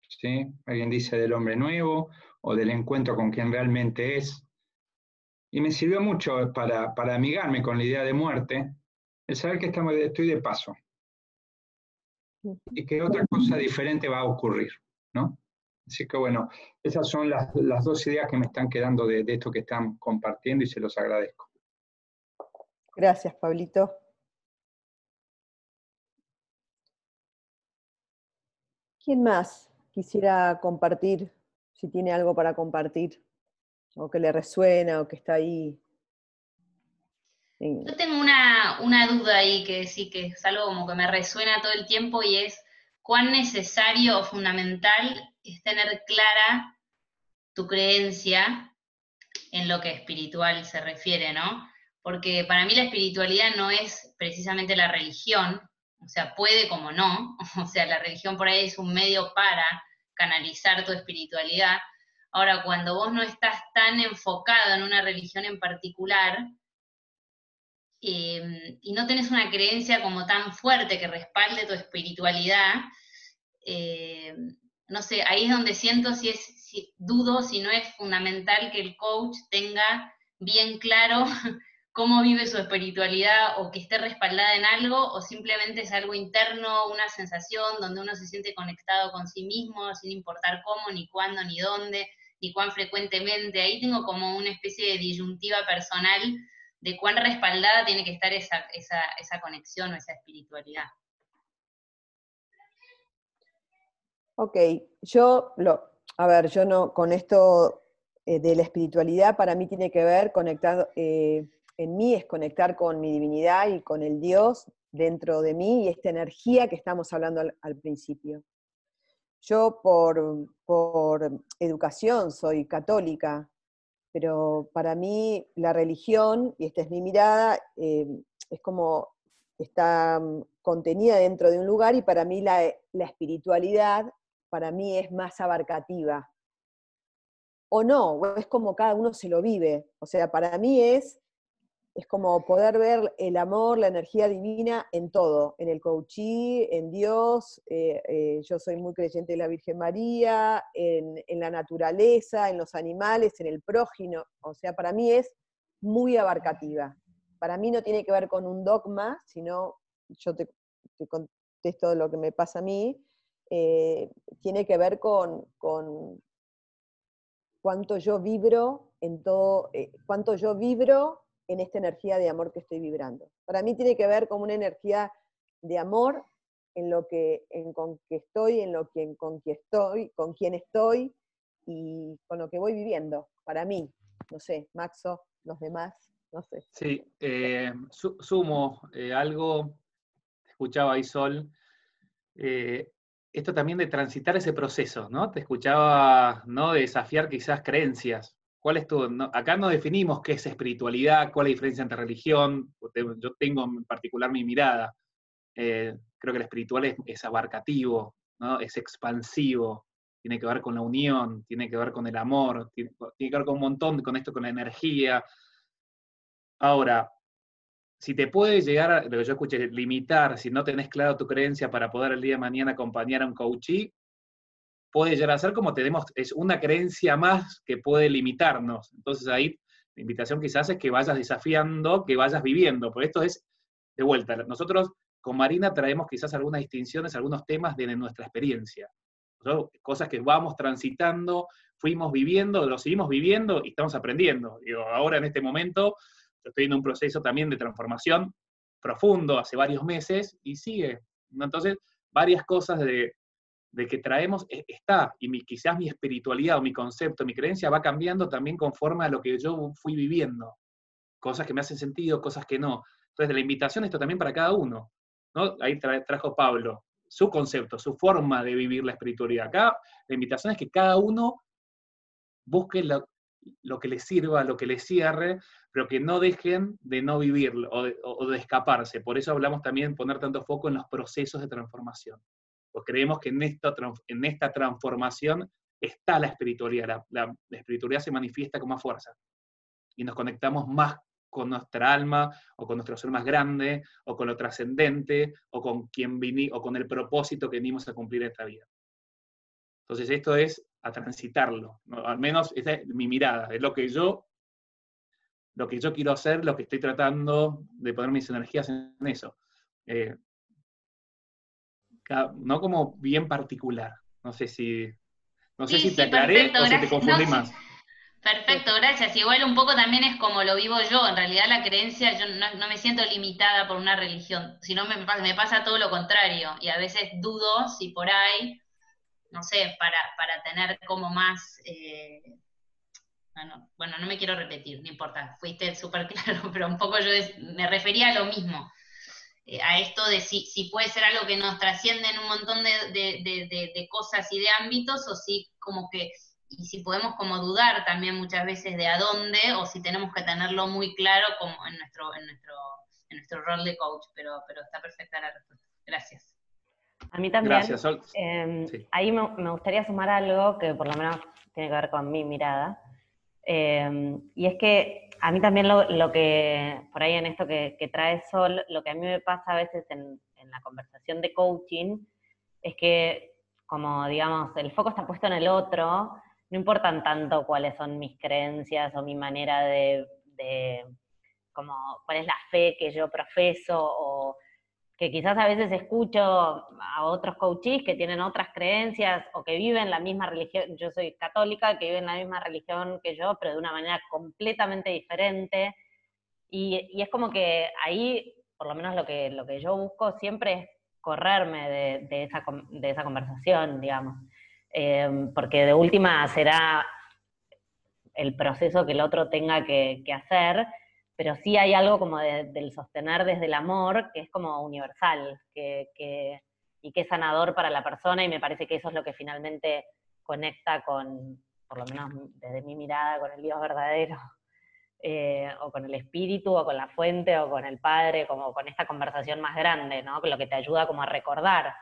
¿Sí? Alguien dice del hombre nuevo o del encuentro con quien realmente es. Y me sirvió mucho para, para amigarme con la idea de muerte, el saber que estamos, estoy de paso y que otra cosa diferente va a ocurrir, ¿no? Así que bueno, esas son las, dos ideas que me están quedando de, de, esto que están compartiendo y se los agradezco. Gracias, Pablito. ¿Quién más quisiera compartir, si tiene algo para compartir, o que le resuena, o que está ahí yo tengo una, duda ahí que sí que es algo como que me resuena todo el tiempo y es cuán necesario o fundamental es tener clara tu creencia en lo que espiritual se refiere, ¿no? Porque para mí la espiritualidad no es precisamente la religión, o sea, puede como no, o sea, la religión por ahí es un medio para canalizar tu espiritualidad. Ahora, cuando vos no estás tan enfocado en una religión en particular, Em, y no tenés una creencia como tan fuerte que respalde tu espiritualidad, em, no sé, ahí es donde siento si es, dudo si no es fundamental que el coach tenga bien claro cómo vive su espiritualidad o que esté respaldada en algo o simplemente es algo interno, una sensación donde uno se siente conectado con sí mismo sin importar cómo, ni cuándo, ni dónde, ni cuán frecuentemente. Ahí tengo como una especie de disyuntiva personal de cuán respaldada tiene que estar esa, conexión o esa espiritualidad. Ok, yo, lo, a ver, yo no, con esto eh, de la espiritualidad, para mí tiene que ver conectar, eh, en mí es conectar con mi divinidad y con el Dios dentro de mí y esta energía que estamos hablando al, principio. Yo por, por, educación soy católica, pero para mí la religión, y esta es mi mirada, eh, es como está mm, contenida dentro de un lugar y para mí la, la espiritualidad, para mí es más abarcativa. O no, es como cada uno se lo vive. O sea, para mí es es como poder ver el amor, la energía divina en todo, en el coachí, en Dios, eh, eh, yo soy muy creyente de la Virgen María, en, la naturaleza, en los animales, en el prójimo, o sea, para mí es muy abarcativa. Para mí no tiene que ver con un dogma, sino, yo te, contesto lo que me pasa a mí, eh, tiene que ver con, con, cuánto yo vibro en todo, cuánto yo vibro en esta energía de amor que estoy vibrando. Para mí tiene que ver como una energía de amor en lo que, en con que estoy, en lo que, con quien estoy, con quién estoy y con lo que voy viviendo. Para mí, no sé, Maxo, los demás, no sé. Sí, eh, sumo eh, algo, escuchaba ahí Sol, eh, esto también de transitar ese proceso, ¿no? Te escuchaba, ¿no? De desafiar quizás creencias. ¿Cuál es tu, acá no definimos qué es espiritualidad, cuál es la diferencia entre religión, yo tengo en particular mi mirada. Eh, creo que el espiritual es, abarcativo, es expansivo, tiene que ver con la unión, tiene que ver con el amor, tiene, que ver con un montón, con esto, con la energía. Ahora, si te puede llegar, lo que yo escuché, limitar, si no tenés claro tu creencia para poder el día de mañana acompañar a un coachee, puede llegar a ser como tenemos, es una creencia más que puede limitarnos. Entonces ahí la invitación quizás es que vayas desafiando, que vayas viviendo, porque esto es de vuelta. Nosotros con Marina traemos quizás algunas distinciones, algunos temas de nuestra experiencia. Cosas que vamos transitando, fuimos viviendo, lo seguimos viviendo y estamos aprendiendo. Digo, ahora en este momento estoy en un proceso también de transformación profundo hace varios meses y sigue. Entonces, varias cosas de, de que traemos, e, está, y quizás mi espiritualidad o mi concepto, mi creencia va cambiando también conforme a lo que yo fui viviendo. Cosas que me hacen sentido, cosas que no. Entonces, la invitación esto también para cada uno. ¿no? Ahí trajo Pablo su concepto, su forma de vivir la espiritualidad. Acá la invitación es que cada uno busque lo, que le sirva, lo que le cierre, pero que no dejen de no vivirlo o de, escaparse. Por eso hablamos también de poner tanto foco en los procesos de transformación. Creemos que en esta, en esta transformación está la espiritualidad. La, la espiritualidad se manifiesta con más fuerza. Y nos conectamos más con nuestra alma, o con nuestro ser más grande, o con lo trascendente, o con quien vini, o con el propósito que venimos a cumplir esta vida. Entonces esto es a transitarlo, al menos esa es mi mirada, es lo que yo lo que yo quiero hacer, lo que estoy tratando de poner mis energías en eso. Eh, no como bien particular. No sé si, no sé si te aclaré o si te confundí más. Perfecto, gracias. Igual un poco también es como lo vivo yo. En realidad la creencia, yo no, me siento limitada por una religión, sino me, me, pasa todo lo contrario. Y a veces dudo si por ahí, no sé, para, para tener como más... Eh, bueno, no me quiero repetir, no importa, fuiste súper claro, pero un poco yo me refería a lo mismo. Eh, a esto de si, si, puede ser algo que nos trasciende en un montón de, de cosas y de ámbitos, o si como que y si podemos como dudar también muchas veces de a dónde o si tenemos que tenerlo muy claro como en nuestro, en nuestro, en nuestro rol de coach, pero, pero está perfecta la respuesta. Gracias. A mí también. Gracias, em, Ahí me, gustaría sumar algo que por lo menos tiene que ver con mi mirada. Em, y es que a mí también lo, que, por ahí en esto que, trae Sol, lo que a mí me pasa a veces en, en la conversación de coaching es que como digamos, el foco está puesto en el otro no importan tanto cuáles son mis creencias o mi manera de, como cuál es la fe que yo profeso o que quizás a veces escucho a otros coaches que tienen otras creencias o que viven la misma religión, yo soy católica, que viven la misma religión que yo, pero de una manera completamente diferente. Y, es como que ahí, por lo menos lo que, lo que yo busco siempre es correrme de, esa, de esa conversación, digamos. Em, porque de última será el proceso que el otro tenga que, hacer, pero sí hay algo como del sostener desde el amor que es como universal que, y que es sanador para la persona y me parece que eso es lo que finalmente conecta con, por lo menos desde mi mirada, con el Dios verdadero, eh, o con el espíritu, o con la fuente, o con el Padre, como con esta conversación más grande, ¿no? Lo que te ayuda como a recordar.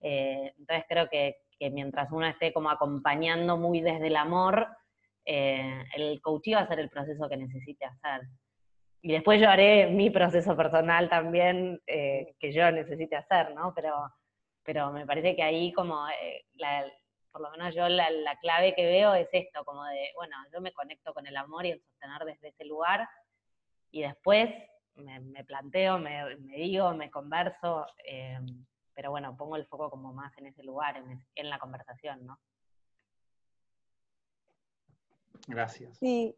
Eh, entonces creo que, que mientras uno esté como acompañando muy desde el amor, eh, el coaching va a ser el proceso que necesite hacer. Y después yo haré mi proceso personal también eh, que yo necesite hacer, ¿no? Pero, pero me parece que ahí como, eh, por lo menos yo la, clave que veo es esto, como de, bueno, yo me conecto con el amor y el sostener desde ese lugar y después me, planteo, me, me, digo, me converso pero bueno, pongo el foco como más en ese lugar, en, la conversación, ¿no? Gracias. Sí,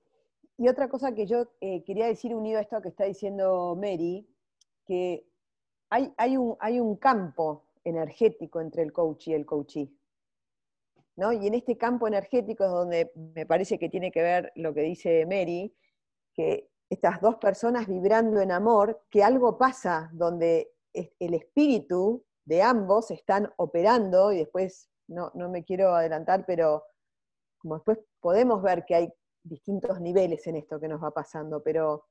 y otra cosa que yo eh, quería decir unido a esto que está diciendo Mary, que hay, hay, un, hay un campo energético entre el coach y el coachee. ¿no? Y en este campo energético es donde me parece que tiene que ver lo que dice Mary, que estas dos personas vibrando en amor, que algo pasa donde el espíritu de ambos están operando, y después no, me quiero adelantar, pero como después podemos ver que hay distintos niveles en esto que nos va pasando, pero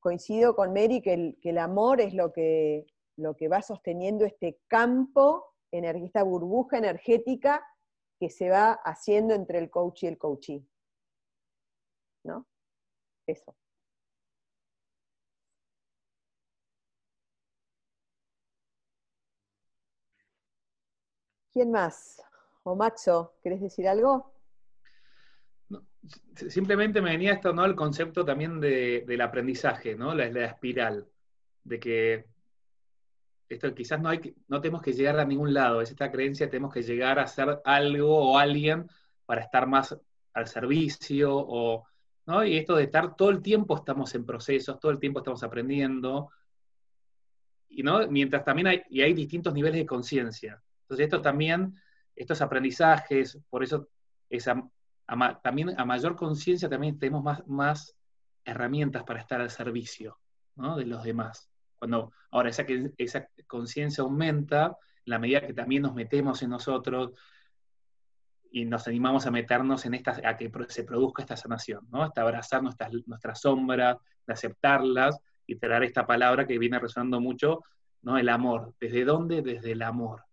coincido con Mary que el, amor es lo que, lo que va sosteniendo este campo, esta burbuja energética que se va haciendo entre el coach y el coachee. ¿No? Eso. ¿Quién más? O Maxo, ¿querés decir algo? Simplemente me venía esto, ¿no? El concepto también del aprendizaje, ¿no? La, espiral. De que esto quizás no, hay, no tenemos que llegar a ningún lado, es esta creencia, tenemos que llegar a ser algo o alguien para estar más al servicio, o, ¿no? Y esto de estar todo el tiempo estamos en procesos, todo el tiempo estamos aprendiendo, y, ¿no? Mientras también hay, y hay distintos niveles de conciencia. Entonces esto también estos aprendizajes, por eso también a mayor conciencia también tenemos más, más herramientas para estar al servicio de los demás. Cuando ahora esa, esa conciencia aumenta, en la medida que también nos metemos en nosotros y nos animamos a meternos en esta, a que se produzca esta sanación, ¿no? hasta abrazar nuestras, nuestras sombras, de aceptarlas y traer esta palabra que viene resonando mucho, ¿no? El amor. ¿Desde dónde? Desde el amor.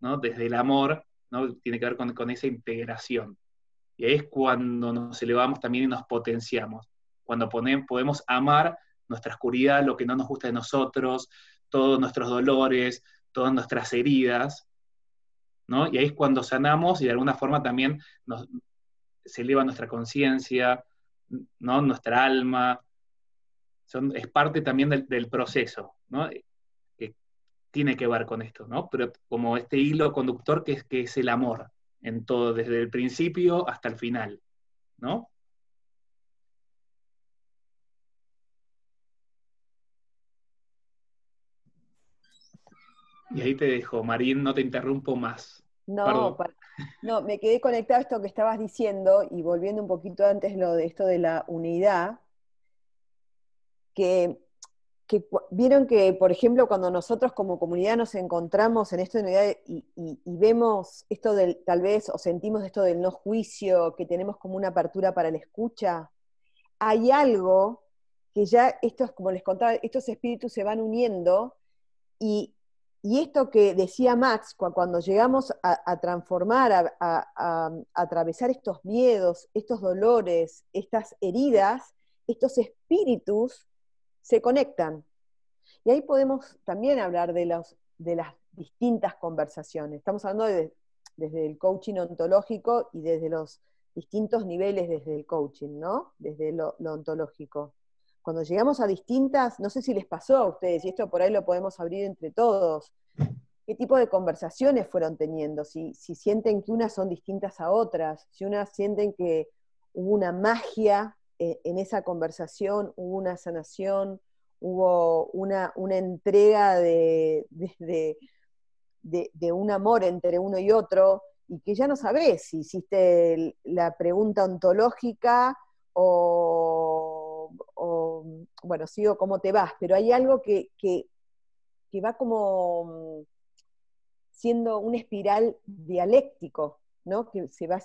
¿no? Desde el amor, ¿no? Tiene que ver con, con esa integración. Y ahí es cuando nos elevamos también y nos potenciamos. Cuando podemos amar nuestra oscuridad, lo que no nos gusta de nosotros, todos nuestros dolores, todas nuestras heridas, ¿no? Y ahí es cuando sanamos y de alguna forma también nos, se eleva nuestra conciencia, ¿no? Nuestra alma, es parte también del, proceso, ¿no? Que tiene que ver con esto, ¿no? Pero como este hilo conductor que es, que es el amor en todo, desde el principio hasta el final, ¿no? Y ahí te dejo, Marín, no te interrumpo más. No, no, me quedé conectado a esto que estabas diciendo y volviendo un poquito antes lo de esto de la unidad, que, vieron que, por ejemplo, cuando nosotros como comunidad nos encontramos en esto de unidad y, vemos esto del, tal vez, o sentimos esto del no juicio, que tenemos como una apertura para la escucha, hay algo que ya, estos, como les contaba, estos espíritus se van uniendo y, esto que decía Max, cuando llegamos a, transformar, a, a, atravesar estos miedos, estos dolores, estas heridas, estos espíritus se conectan. Y ahí podemos también hablar de, los, de las distintas conversaciones. Estamos hablando desde el coaching ontológico y desde los distintos niveles desde el coaching, ¿no? Desde lo, ontológico. Cuando llegamos a distintas, no sé si les pasó a ustedes, y esto por ahí lo podemos abrir entre todos, qué tipo de conversaciones fueron teniendo, si, si sienten que unas son distintas a otras, si unas sienten que hubo una magia en esa conversación hubo una sanación, hubo una, entrega de, un amor entre uno y otro, y que ya no sabes si hiciste la pregunta ontológica o, bueno, sigo cómo te vas, pero hay algo que, que, va como siendo un espiral dialéctico, ¿no? Que se va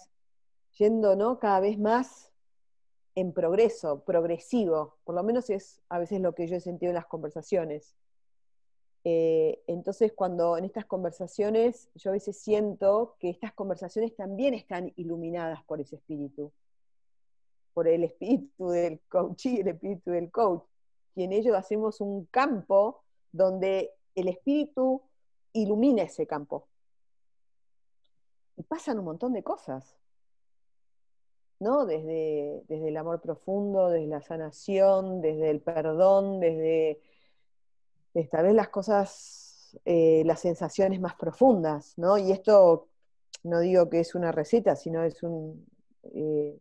yendo, ¿no? Cada vez más en progreso, progresivo, por lo menos es a veces lo que yo he sentido en las conversaciones. Eh, entonces, cuando en estas conversaciones, yo a veces siento que estas conversaciones también están iluminadas por ese espíritu, por el espíritu del coach y el espíritu del coach, y en ello hacemos un campo donde el espíritu ilumina ese campo. Y pasan un montón de cosas. ¿No? Desde, desde el amor profundo, desde la sanación, desde el perdón, desde, esta vez las cosas, eh, las sensaciones más profundas, ¿no? Y esto no digo que es una receta, sino es un eh,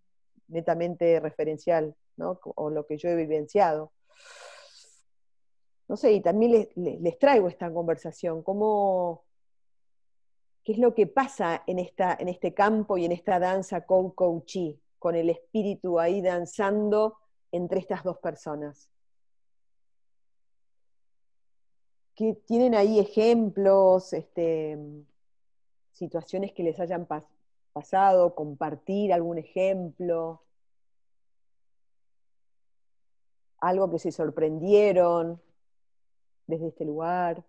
netamente referencial, ¿no? O lo que yo he vivenciado. No sé, y también les, traigo esta conversación, cómo, qué es lo que pasa en, esta, en este campo y en esta danza Kou-Kou-Chi, con el espíritu ahí danzando entre estas dos personas. que tienen ahí ejemplos, este, situaciones que les hayan pasado, compartir algún ejemplo, algo que se sorprendieron desde este lugar.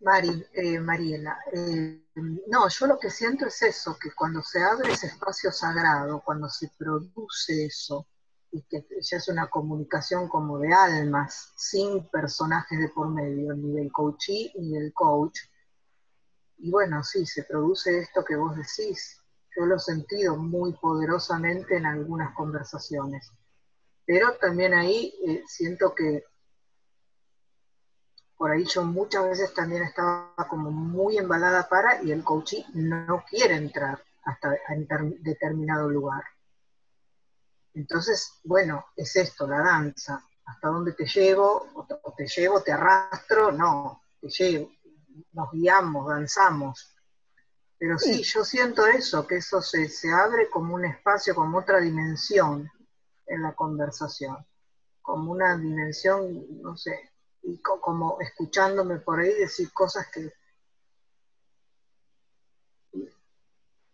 Mari, eh, Mariela, eh, no, yo lo que siento es eso, que cuando se abre ese espacio sagrado, cuando se produce eso, y que ya es una comunicación como de almas, sin personajes de por medio, ni del coachee ni del coach, y bueno, sí, se produce esto que vos decís. Yo lo he sentido muy poderosamente en algunas conversaciones. Pero también ahí eh, siento que por ahí yo muchas veces también estaba como muy embalada para y el coaching no quiere entrar hasta en determinado lugar. Entonces, bueno, es esto, la danza, hasta dónde te llevo, o te, llevo, te arrastro, no, te llevo, nos guiamos, danzamos. Pero sí, yo siento eso, que eso se, se abre como un espacio, como otra dimensión en la conversación, como una dimensión, no sé, y como escuchándome por ahí decir cosas que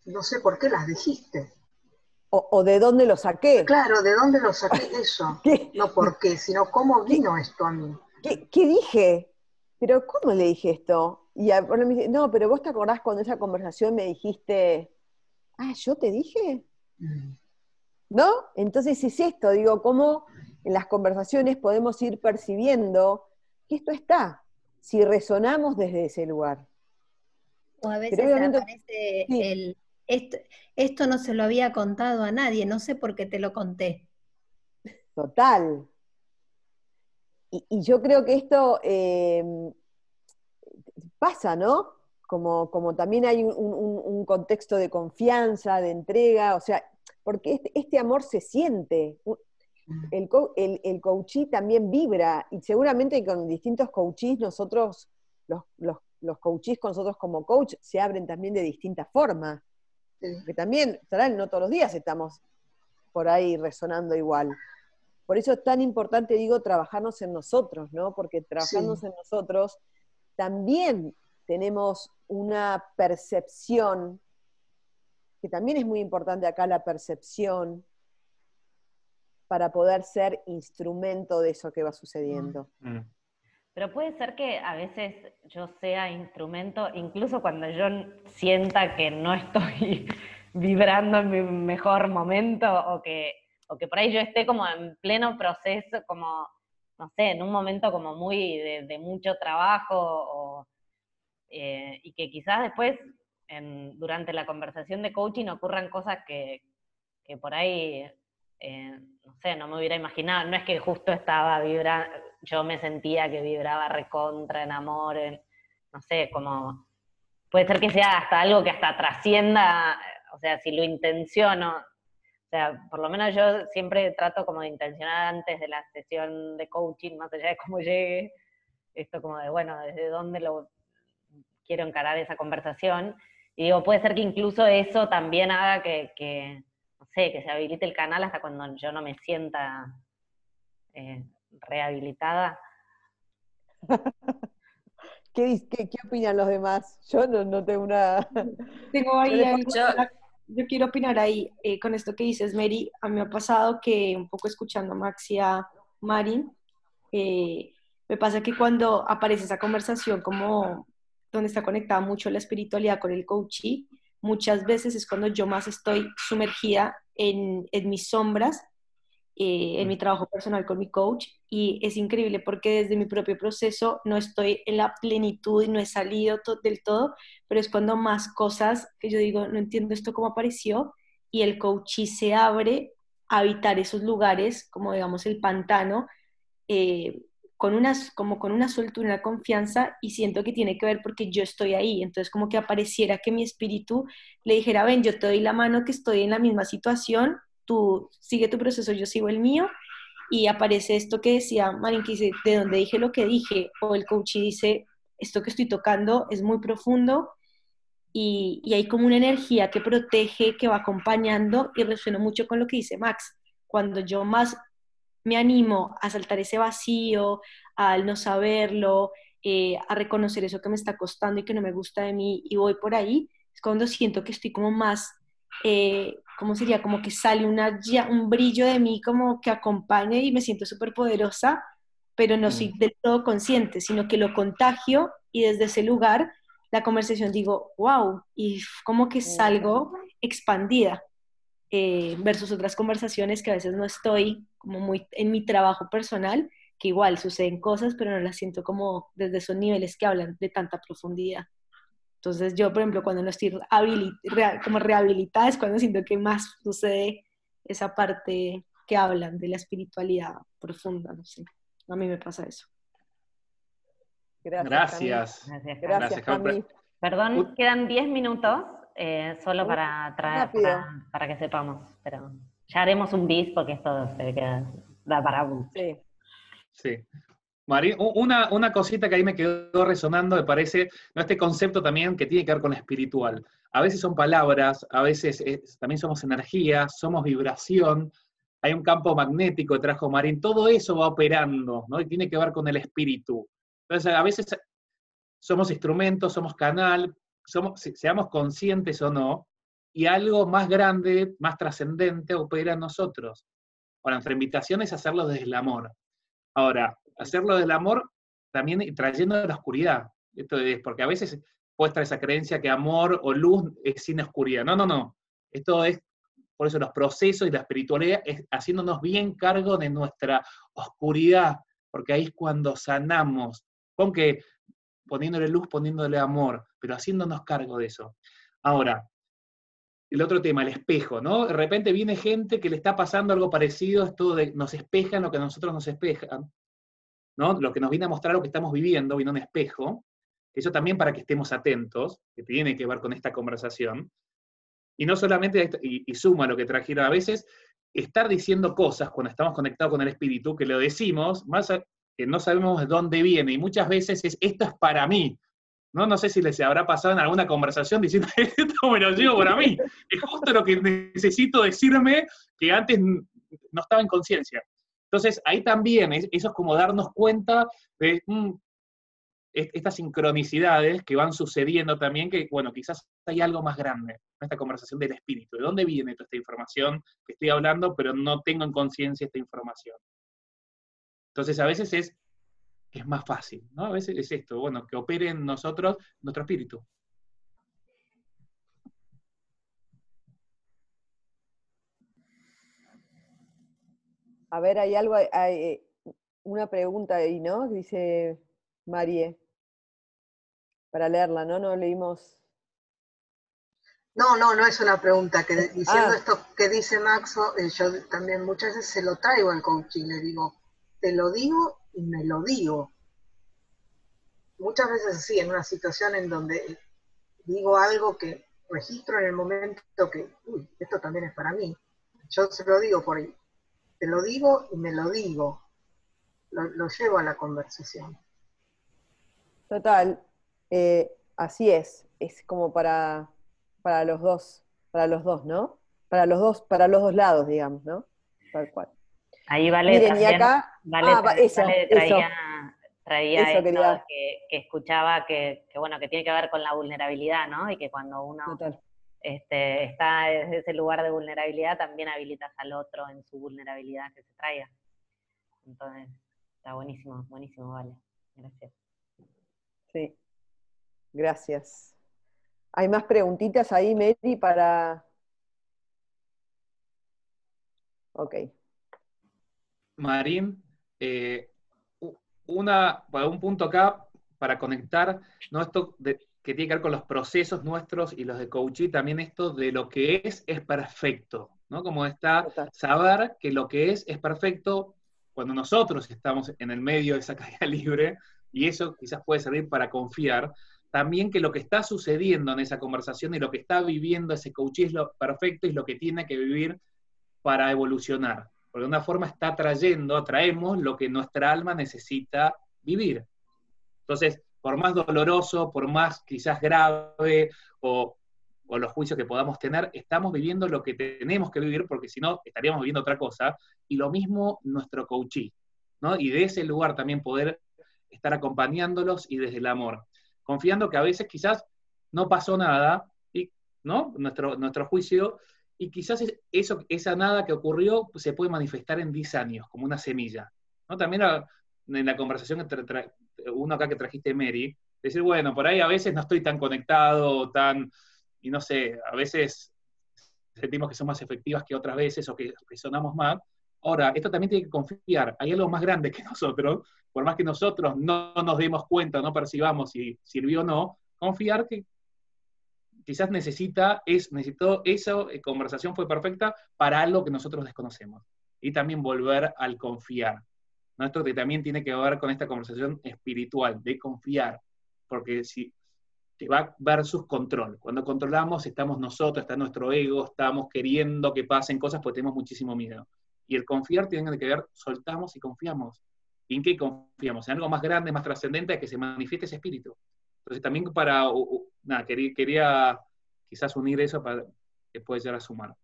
no sé por qué las dijiste. O, de dónde lo saqué. Claro, de dónde lo saqué eso. No por qué, sino cómo vino esto a mí. ¿Qué, dije? Pero ¿cómo le dije esto? Y me dice, no, pero vos te acordás cuando esa conversación me dijiste, ah, yo te dije. Mm. ¿No? Entonces es esto, digo, cómo en las conversaciones podemos ir percibiendo que esto está, si resonamos desde ese lugar. O a veces aparece el, esto, no se lo había contado a nadie, no sé por qué te lo conté. Total. Y, yo creo que esto em, pasa, ¿no? Como, como, también hay un, contexto de confianza, de entrega, o sea, porque este, este amor se siente. El, el, el coachí también vibra, y seguramente con distintos coaches nosotros, los, los, los coaches con nosotros como coach, se abren también de distintas formas. Que también, no todos los días estamos por ahí resonando igual. Por eso es tan importante, digo, trabajarnos en nosotros, ¿no? Porque trabajarnos en nosotros también tenemos una percepción, que también es muy importante acá la percepción, para poder ser instrumento de eso que va sucediendo. Mm. Pero puede ser que a veces yo sea instrumento, incluso cuando yo sienta que no estoy vibrando en mi mejor momento o que, o que por ahí yo esté como en pleno proceso, como, no sé, en un momento como muy de, mucho trabajo eh, y que quizás después durante la conversación de coaching ocurran cosas que, por ahí, eh, no sé, no me hubiera imaginado. No es que justo estaba vibrando yo me sentía que vibraba recontra en amor, no sé, como puede ser que sea hasta algo que hasta trascienda, o sea, si lo intenciono, o sea, por lo menos yo siempre trato como de intencionar antes de la sesión de coaching, más allá de cómo llegue, esto como de, bueno, desde dónde lo quiero encarar esa conversación. Y digo, puede ser que incluso eso también haga que, sé, que se habilite el canal hasta cuando yo no me sienta eh, rehabilitada. ¿Qué, qué, opinan los demás? Yo no, tengo una... Tengo ahí yo, quiero opinar ahí eh, con esto que dices, Mary. A mí me ha pasado que un poco escuchando a Max y a Marin, eh, me pasa que cuando aparece esa conversación como donde está conectada mucho la espiritualidad con el coaching, muchas veces es cuando yo más estoy sumergida en, en mis sombras eh, en mi trabajo personal con mi coach. Y es increíble porque desde mi propio proceso no estoy en la plenitud y no he salido del todo, pero es cuando más cosas que yo digo, no entiendo esto cómo apareció y el coach se abre a habitar esos lugares, como digamos el pantano, eh, con unas, como con una soltura, una confianza y siento que tiene que ver porque yo estoy ahí, entonces como que apareciera que mi espíritu le dijera, ven, yo te doy la mano que estoy en la misma situación tú sigue tu proceso, yo sigo el mío, y aparece esto que decía Marín, que dice, de donde dije lo que dije, o el coach dice, esto que estoy tocando es muy profundo, y, hay como una energía que protege, que va acompañando, y resueno mucho con lo que dice Max, cuando yo más me animo a saltar ese vacío, al no saberlo, eh, a reconocer eso que me está costando y que no me gusta de mí, y voy por ahí, es cuando siento que estoy como más eh, ¿cómo sería? Como que sale una, un brillo de mí como que acompaña y me siento súper poderosa, pero no soy mm. del todo consciente, sino que lo contagio y desde ese lugar la conversación digo, wow, y como que salgo expandida eh, versus otras conversaciones que a veces no estoy como muy en mi trabajo personal, que igual suceden cosas, pero no las siento como desde esos niveles que hablan de tanta profundidad. Entonces yo, por ejemplo, cuando no estoy como rehabilitada es cuando siento que más sucede esa parte que hablan de la espiritualidad profunda, no sé. A mí me pasa eso. Gracias. Gracias. Gracias, Perdón, quedan 10 minutos eh, solo para, traer, para, que sepamos, pero ya haremos un bis porque esto se queda, da para Sí. Sí. María, una, una, cosita que ahí me quedó resonando, me parece, ¿no? este concepto también que tiene que ver con lo espiritual. A veces son palabras, a veces también somos energía, somos vibración, hay un campo magnético que trajo Marín, todo eso va operando, ¿no? Y tiene que ver con el espíritu. Entonces, a veces somos instrumentos, somos canal, seamos conscientes o no, y algo más grande, más trascendente opera en nosotros. Ahora, nuestra invitación es hacerlo desde el amor. Ahora, hacerlo desde el amor también trayendo la oscuridad. Esto es porque a veces puesta esa creencia que amor o luz es sin oscuridad. No, no, no. Esto es, por eso los procesos y la espiritualidad es haciéndonos bien cargo de nuestra oscuridad, porque ahí es cuando sanamos, con que poniéndole luz, poniéndole amor, pero haciéndonos cargo de eso. Ahora, el otro tema, el espejo, ¿no? De repente viene gente que le está pasando algo parecido, esto de nos espejan lo que a nosotros nos espejan, ¿no? Lo que nos viene a mostrar lo que estamos viviendo, viene un espejo, eso también para que estemos atentos, que tiene que ver con esta conversación. Y no solamente, y, suma lo que trajeron a veces, estar diciendo cosas cuando estamos conectados con el espíritu, que lo decimos, más que no sabemos de dónde viene, y muchas veces es, esto es para mí. No, no sé si les habrá pasado en alguna conversación diciendo, esto me lo llevo para mí. Es justo lo que necesito decirme que antes no estaba en conciencia. Entonces, ahí también, eso es como darnos cuenta de, mm, estas sincronicidades que van sucediendo también, que, bueno, quizás hay algo más grande esta conversación del espíritu. ¿De dónde viene toda esta información que estoy hablando, pero no tengo en conciencia esta información? Entonces, a veces es, es más fácil, ¿no? A veces es esto, bueno, que opere en nosotros nuestro espíritu. A ver, hay algo, hay eh, una pregunta ahí, ¿no? Dice Marie para leerla, ¿no? No leímos. No, no, no es una pregunta. Que diciendo ah. esto que dice Maxo, eh, yo también muchas veces se lo traigo al coaching, le digo, te lo digo y me lo digo. Muchas veces sí, en una situación en donde digo algo que registro en el momento que, uy, esto también es para mí. Yo se lo digo por ahí. Te lo digo y me lo digo. lo llevo a la conversación. Total, eh, así es, es como para, para los dos, para los dos, ¿no? Para los dos, para los dos lados, digamos, ¿no? Tal cual. Ahí vale Miren, y acá, vale, ah, traía, traía esto que, escuchaba que, bueno, que tiene que ver con la vulnerabilidad, ¿no? Y que cuando uno este, está desde ese lugar de vulnerabilidad, también habilitas al otro en su vulnerabilidad que se traiga. Entonces, está buenísimo, buenísimo, vale. Gracias. Sí. Gracias. ¿Hay más preguntitas ahí, Mary, para...? Ok. Marín, eh, una, un punto acá para conectar, ¿no? Esto que tiene que ver con los procesos nuestros y los de coaching, también esto de lo que es, es perfecto, ¿no? Como está saber que lo que es, es perfecto cuando nosotros estamos en el medio de esa caída libre, y eso quizás puede servir para confiar, también que lo que está sucediendo en esa conversación y lo que está viviendo ese coach es lo perfecto y lo que tiene que vivir para evolucionar. Porque de una forma está trayendo, atraemos lo que nuestra alma necesita vivir. Entonces, por más doloroso, por más quizás grave o, o los juicios que podamos tener, estamos viviendo lo que tenemos que vivir porque si no estaríamos viviendo otra cosa. Y lo mismo nuestro coachí, ¿no? Y de ese lugar también poder estar acompañándolos y desde el amor confiando que a veces quizás no pasó nada, y, ¿no? Nuestro, nuestro juicio, y quizás eso, esa nada que ocurrió se puede manifestar en 10 años, como una semilla. ¿no? También en la conversación entre uno acá que trajiste, Mary, decir, bueno, por ahí a veces no estoy tan conectado, tan, y no sé, a veces sentimos que son más efectivas que otras veces o que, que sonamos más, Ahora, esto también tiene que confiar, hay algo más grande que nosotros, por más que nosotros no nos demos cuenta, no percibamos si sirvió o no, confiar que quizás necesita, es, necesitó esa eh, conversación fue perfecta para algo que nosotros desconocemos. Y también volver al confiar. Esto que también tiene que ver con esta conversación espiritual, de confiar, porque si te va versus control. Cuando controlamos estamos nosotros, está nuestro ego, estamos queriendo que pasen cosas porque tenemos muchísimo miedo. Y el confiar tiene que ver, soltamos y confiamos. ¿Y en qué confiamos? En algo más grande, más trascendente, que se manifieste ese espíritu. Entonces también para, nada, quería, quería, quizás unir eso para que pueda llegar a sumar.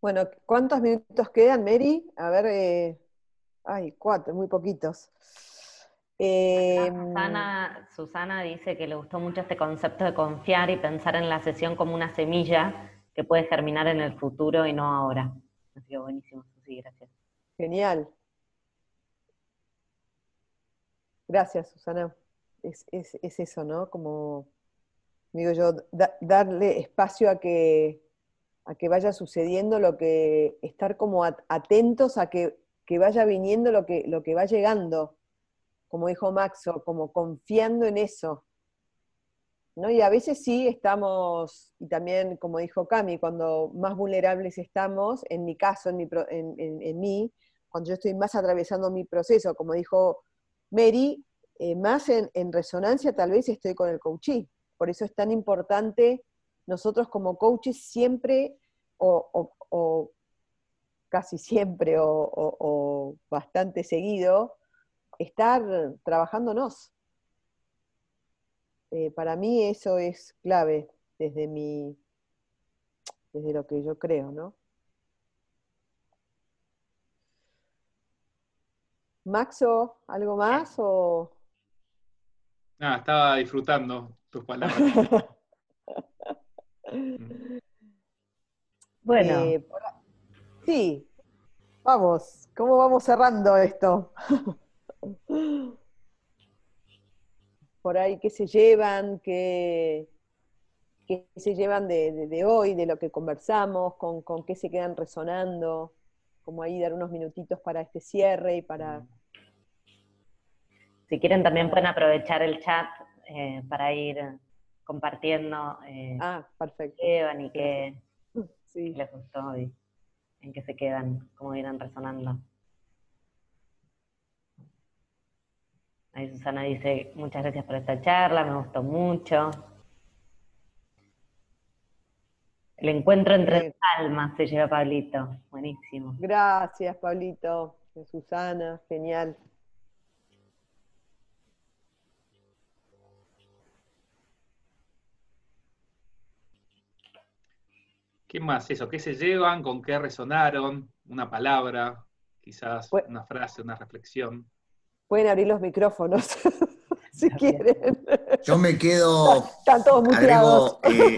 Bueno, ¿cuántos minutos quedan, Mary? A ver, eh, ay, cuatro, muy poquitos. Eh, Susana, dice que le gustó mucho este concepto de confiar y pensar en la sesión como una semilla que puede germinar en el futuro y no ahora. Ha sido buenísimo, sí, gracias. Genial. Gracias, Susana. Es, eso, ¿no? Como, digo yo, darle espacio a que, a que vaya sucediendo lo que, estar como atentos a que, que, vaya viniendo lo que, lo que va llegando como dijo Maxo, como confiando en eso. ¿no? Y a veces sí estamos, y también como dijo Cami, cuando más vulnerables estamos, en mi caso, en, mi, en, mí, cuando yo estoy más atravesando mi proceso, como dijo Mary, eh, más en, resonancia tal vez estoy con el coachí. Por eso es tan importante nosotros como coaches siempre, o, casi siempre, o bastante seguido, estar trabajándonos. Eh, para mí eso es clave desde mi, desde lo que yo creo, ¿no? Maxo, ¿algo más o? Ah, estaba disfrutando tus palabras. bueno. Eh, sí, vamos, ¿cómo vamos cerrando esto? Por ahí, ¿qué se llevan? ¿Qué, se llevan de, hoy, de lo que conversamos? ¿Con, ¿Con qué se quedan resonando? Como ahí dar unos minutitos para este cierre y para... Si quieren también pueden aprovechar el chat eh, para ir compartiendo eh, ah, perfecto. qué llevan y qué les gustó y en qué se quedan, cómo irán resonando. Ahí Susana dice, muchas gracias por esta charla, me gustó mucho. El encuentro entre almas se lleva Pablito. Buenísimo. Gracias, Pablito. Susana, genial. ¿Qué más eso? ¿Qué se llevan? ¿Con qué resonaron? Una palabra, quizás una frase, una reflexión. Pueden abrir los micrófonos si quieren. Yo me quedo. Están todos muteados. Eh,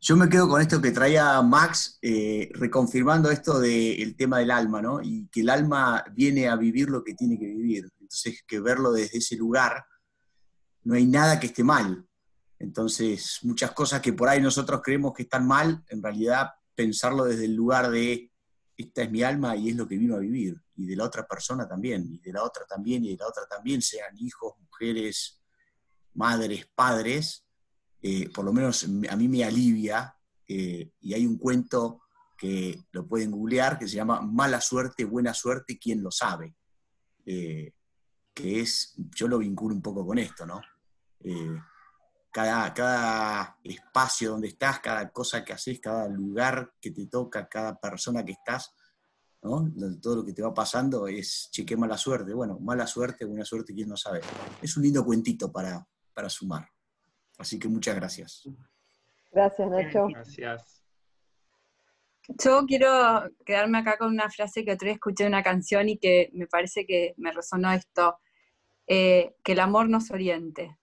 yo me quedo con esto que traía Max, eh, reconfirmando esto del tema del alma, ¿no? Y que el alma viene a vivir lo que tiene que vivir. Entonces, que verlo desde ese lugar, no hay nada que esté mal. Entonces, muchas cosas que por ahí nosotros creemos que están mal, en realidad pensarlo desde el lugar de esta es mi alma y es lo que vino a vivir, y de la otra persona también, y de la otra también, y de la otra también, sean hijos, mujeres, madres, padres, eh, por lo menos a mí me alivia, eh, y hay un cuento que lo pueden googlear, que se llama Mala suerte, buena suerte, ¿quién lo sabe? Eh, que es, yo lo vinculo un poco con esto, ¿no? Cada, espacio donde estás, cada cosa que haces, cada lugar que te toca, cada persona que estás, ¿no? todo lo que te va pasando es, che, mala suerte. Bueno, mala suerte, buena suerte, quién no sabe. Es un lindo cuentito para, para sumar. Así que muchas gracias. Gracias, Nacho. Gracias. Yo quiero quedarme acá con una frase que otra vez escuché en una canción y que me parece que me resonó esto, eh, que el amor nos oriente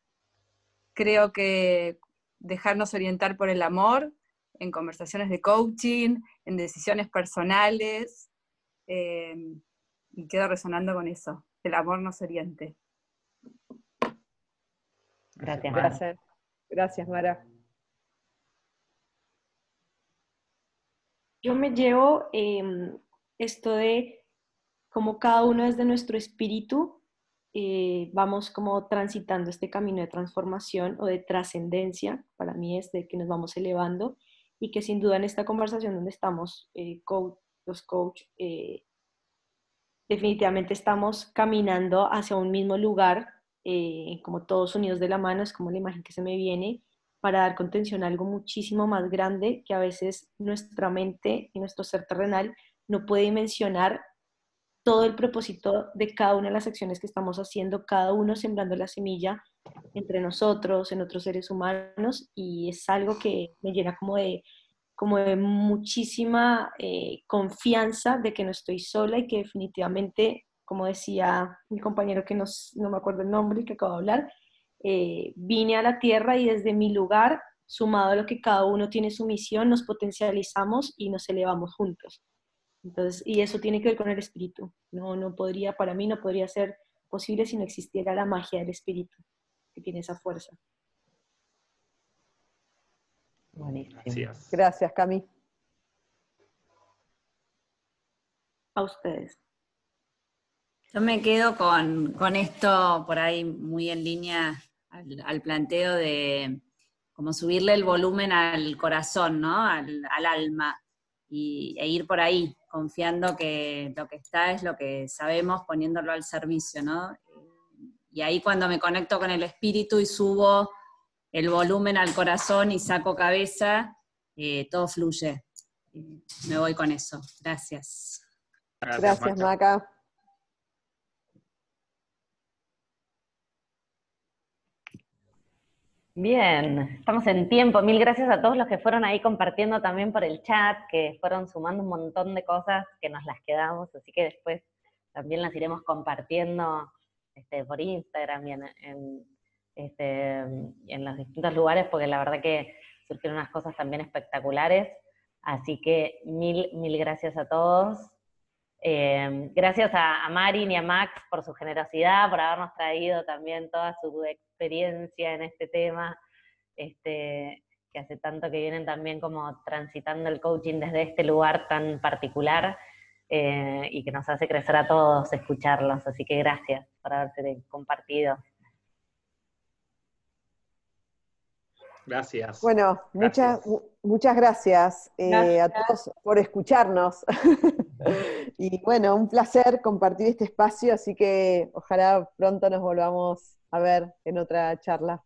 creo que dejarnos orientar por el amor en conversaciones de coaching, en decisiones personales, eh, y quedo resonando con eso, el amor nos oriente. Gracias, Gracias, Gracias Mara. Yo me llevo em, esto de como cada uno es de nuestro espíritu eh, vamos como transitando este camino de transformación o de trascendencia, para mí es de que nos vamos elevando y que sin duda en esta conversación donde estamos, eh, los coach, eh, definitivamente estamos caminando hacia un mismo lugar, como todos unidos de la mano, es como la imagen que se me viene, para dar contención a algo muchísimo más grande que a veces nuestra mente y nuestro ser terrenal no puede dimensionar todo el propósito de cada una de las acciones que estamos haciendo, cada uno sembrando la semilla entre nosotros, en otros seres humanos, y es algo que me llena como de, como de muchísima eh, confianza de que no estoy sola y que definitivamente, como decía mi compañero que no me acuerdo el nombre que acabo de hablar, eh, vine a la tierra y desde mi lugar, sumado a lo que cada uno tiene su misión, nos potencializamos y nos elevamos juntos. Entonces, y eso tiene que ver con el espíritu. No, no podría, para mí no podría ser posible si no existiera la magia del espíritu, que tiene esa fuerza. Gracias. Gracias, Cami. A ustedes. Yo me quedo con, esto por ahí muy en línea al, planteo de como subirle el volumen al corazón, ¿no? Al, alma y, e ir por ahí, confiando que lo que está es lo que sabemos, poniéndolo al servicio, ¿no? Y ahí cuando me conecto con el espíritu y subo el volumen al corazón y saco cabeza, eh, todo fluye. me voy con eso. Gracias. Gracias, Maca. Bien, estamos en tiempo. Mil gracias a todos los que fueron ahí compartiendo también por el chat, que fueron sumando un montón de cosas que nos las quedamos, así que después también las iremos compartiendo este, por Instagram y en, este, en los distintos lugares, porque la verdad que surgieron unas cosas también espectaculares. Así que mil, mil gracias a todos. Eh, gracias a, a, Marin y a Max por su generosidad, por habernos traído también toda su en este tema, este, que hace tanto que vienen también como transitando el coaching desde este lugar tan particular eh, y que nos hace crecer a todos escucharlos. Así que gracias por haberse compartido. Gracias. Bueno, muchas, muchas gracias, eh, a todos por escucharnos. y bueno, un placer compartir este espacio, así que ojalá pronto nos volvamos a ver en otra charla.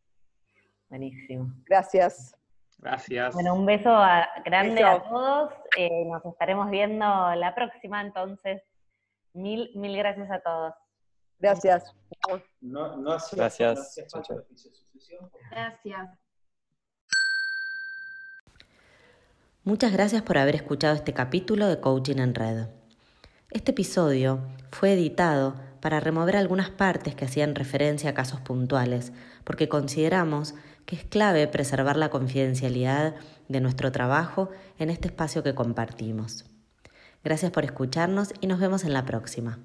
Buenísimo. Gracias. Gracias. Bueno, un beso grande a todos. Eh, nos estaremos viendo la próxima, entonces. Mil, mil gracias a todos. Gracias. gracias. Gracias. Muchas gracias por haber escuchado este capítulo de Coaching en Red. Este episodio fue editado para remover algunas partes que hacían referencia a casos puntuales, porque consideramos que es clave preservar la confidencialidad de nuestro trabajo en este espacio que compartimos. Gracias por escucharnos y nos vemos en la próxima.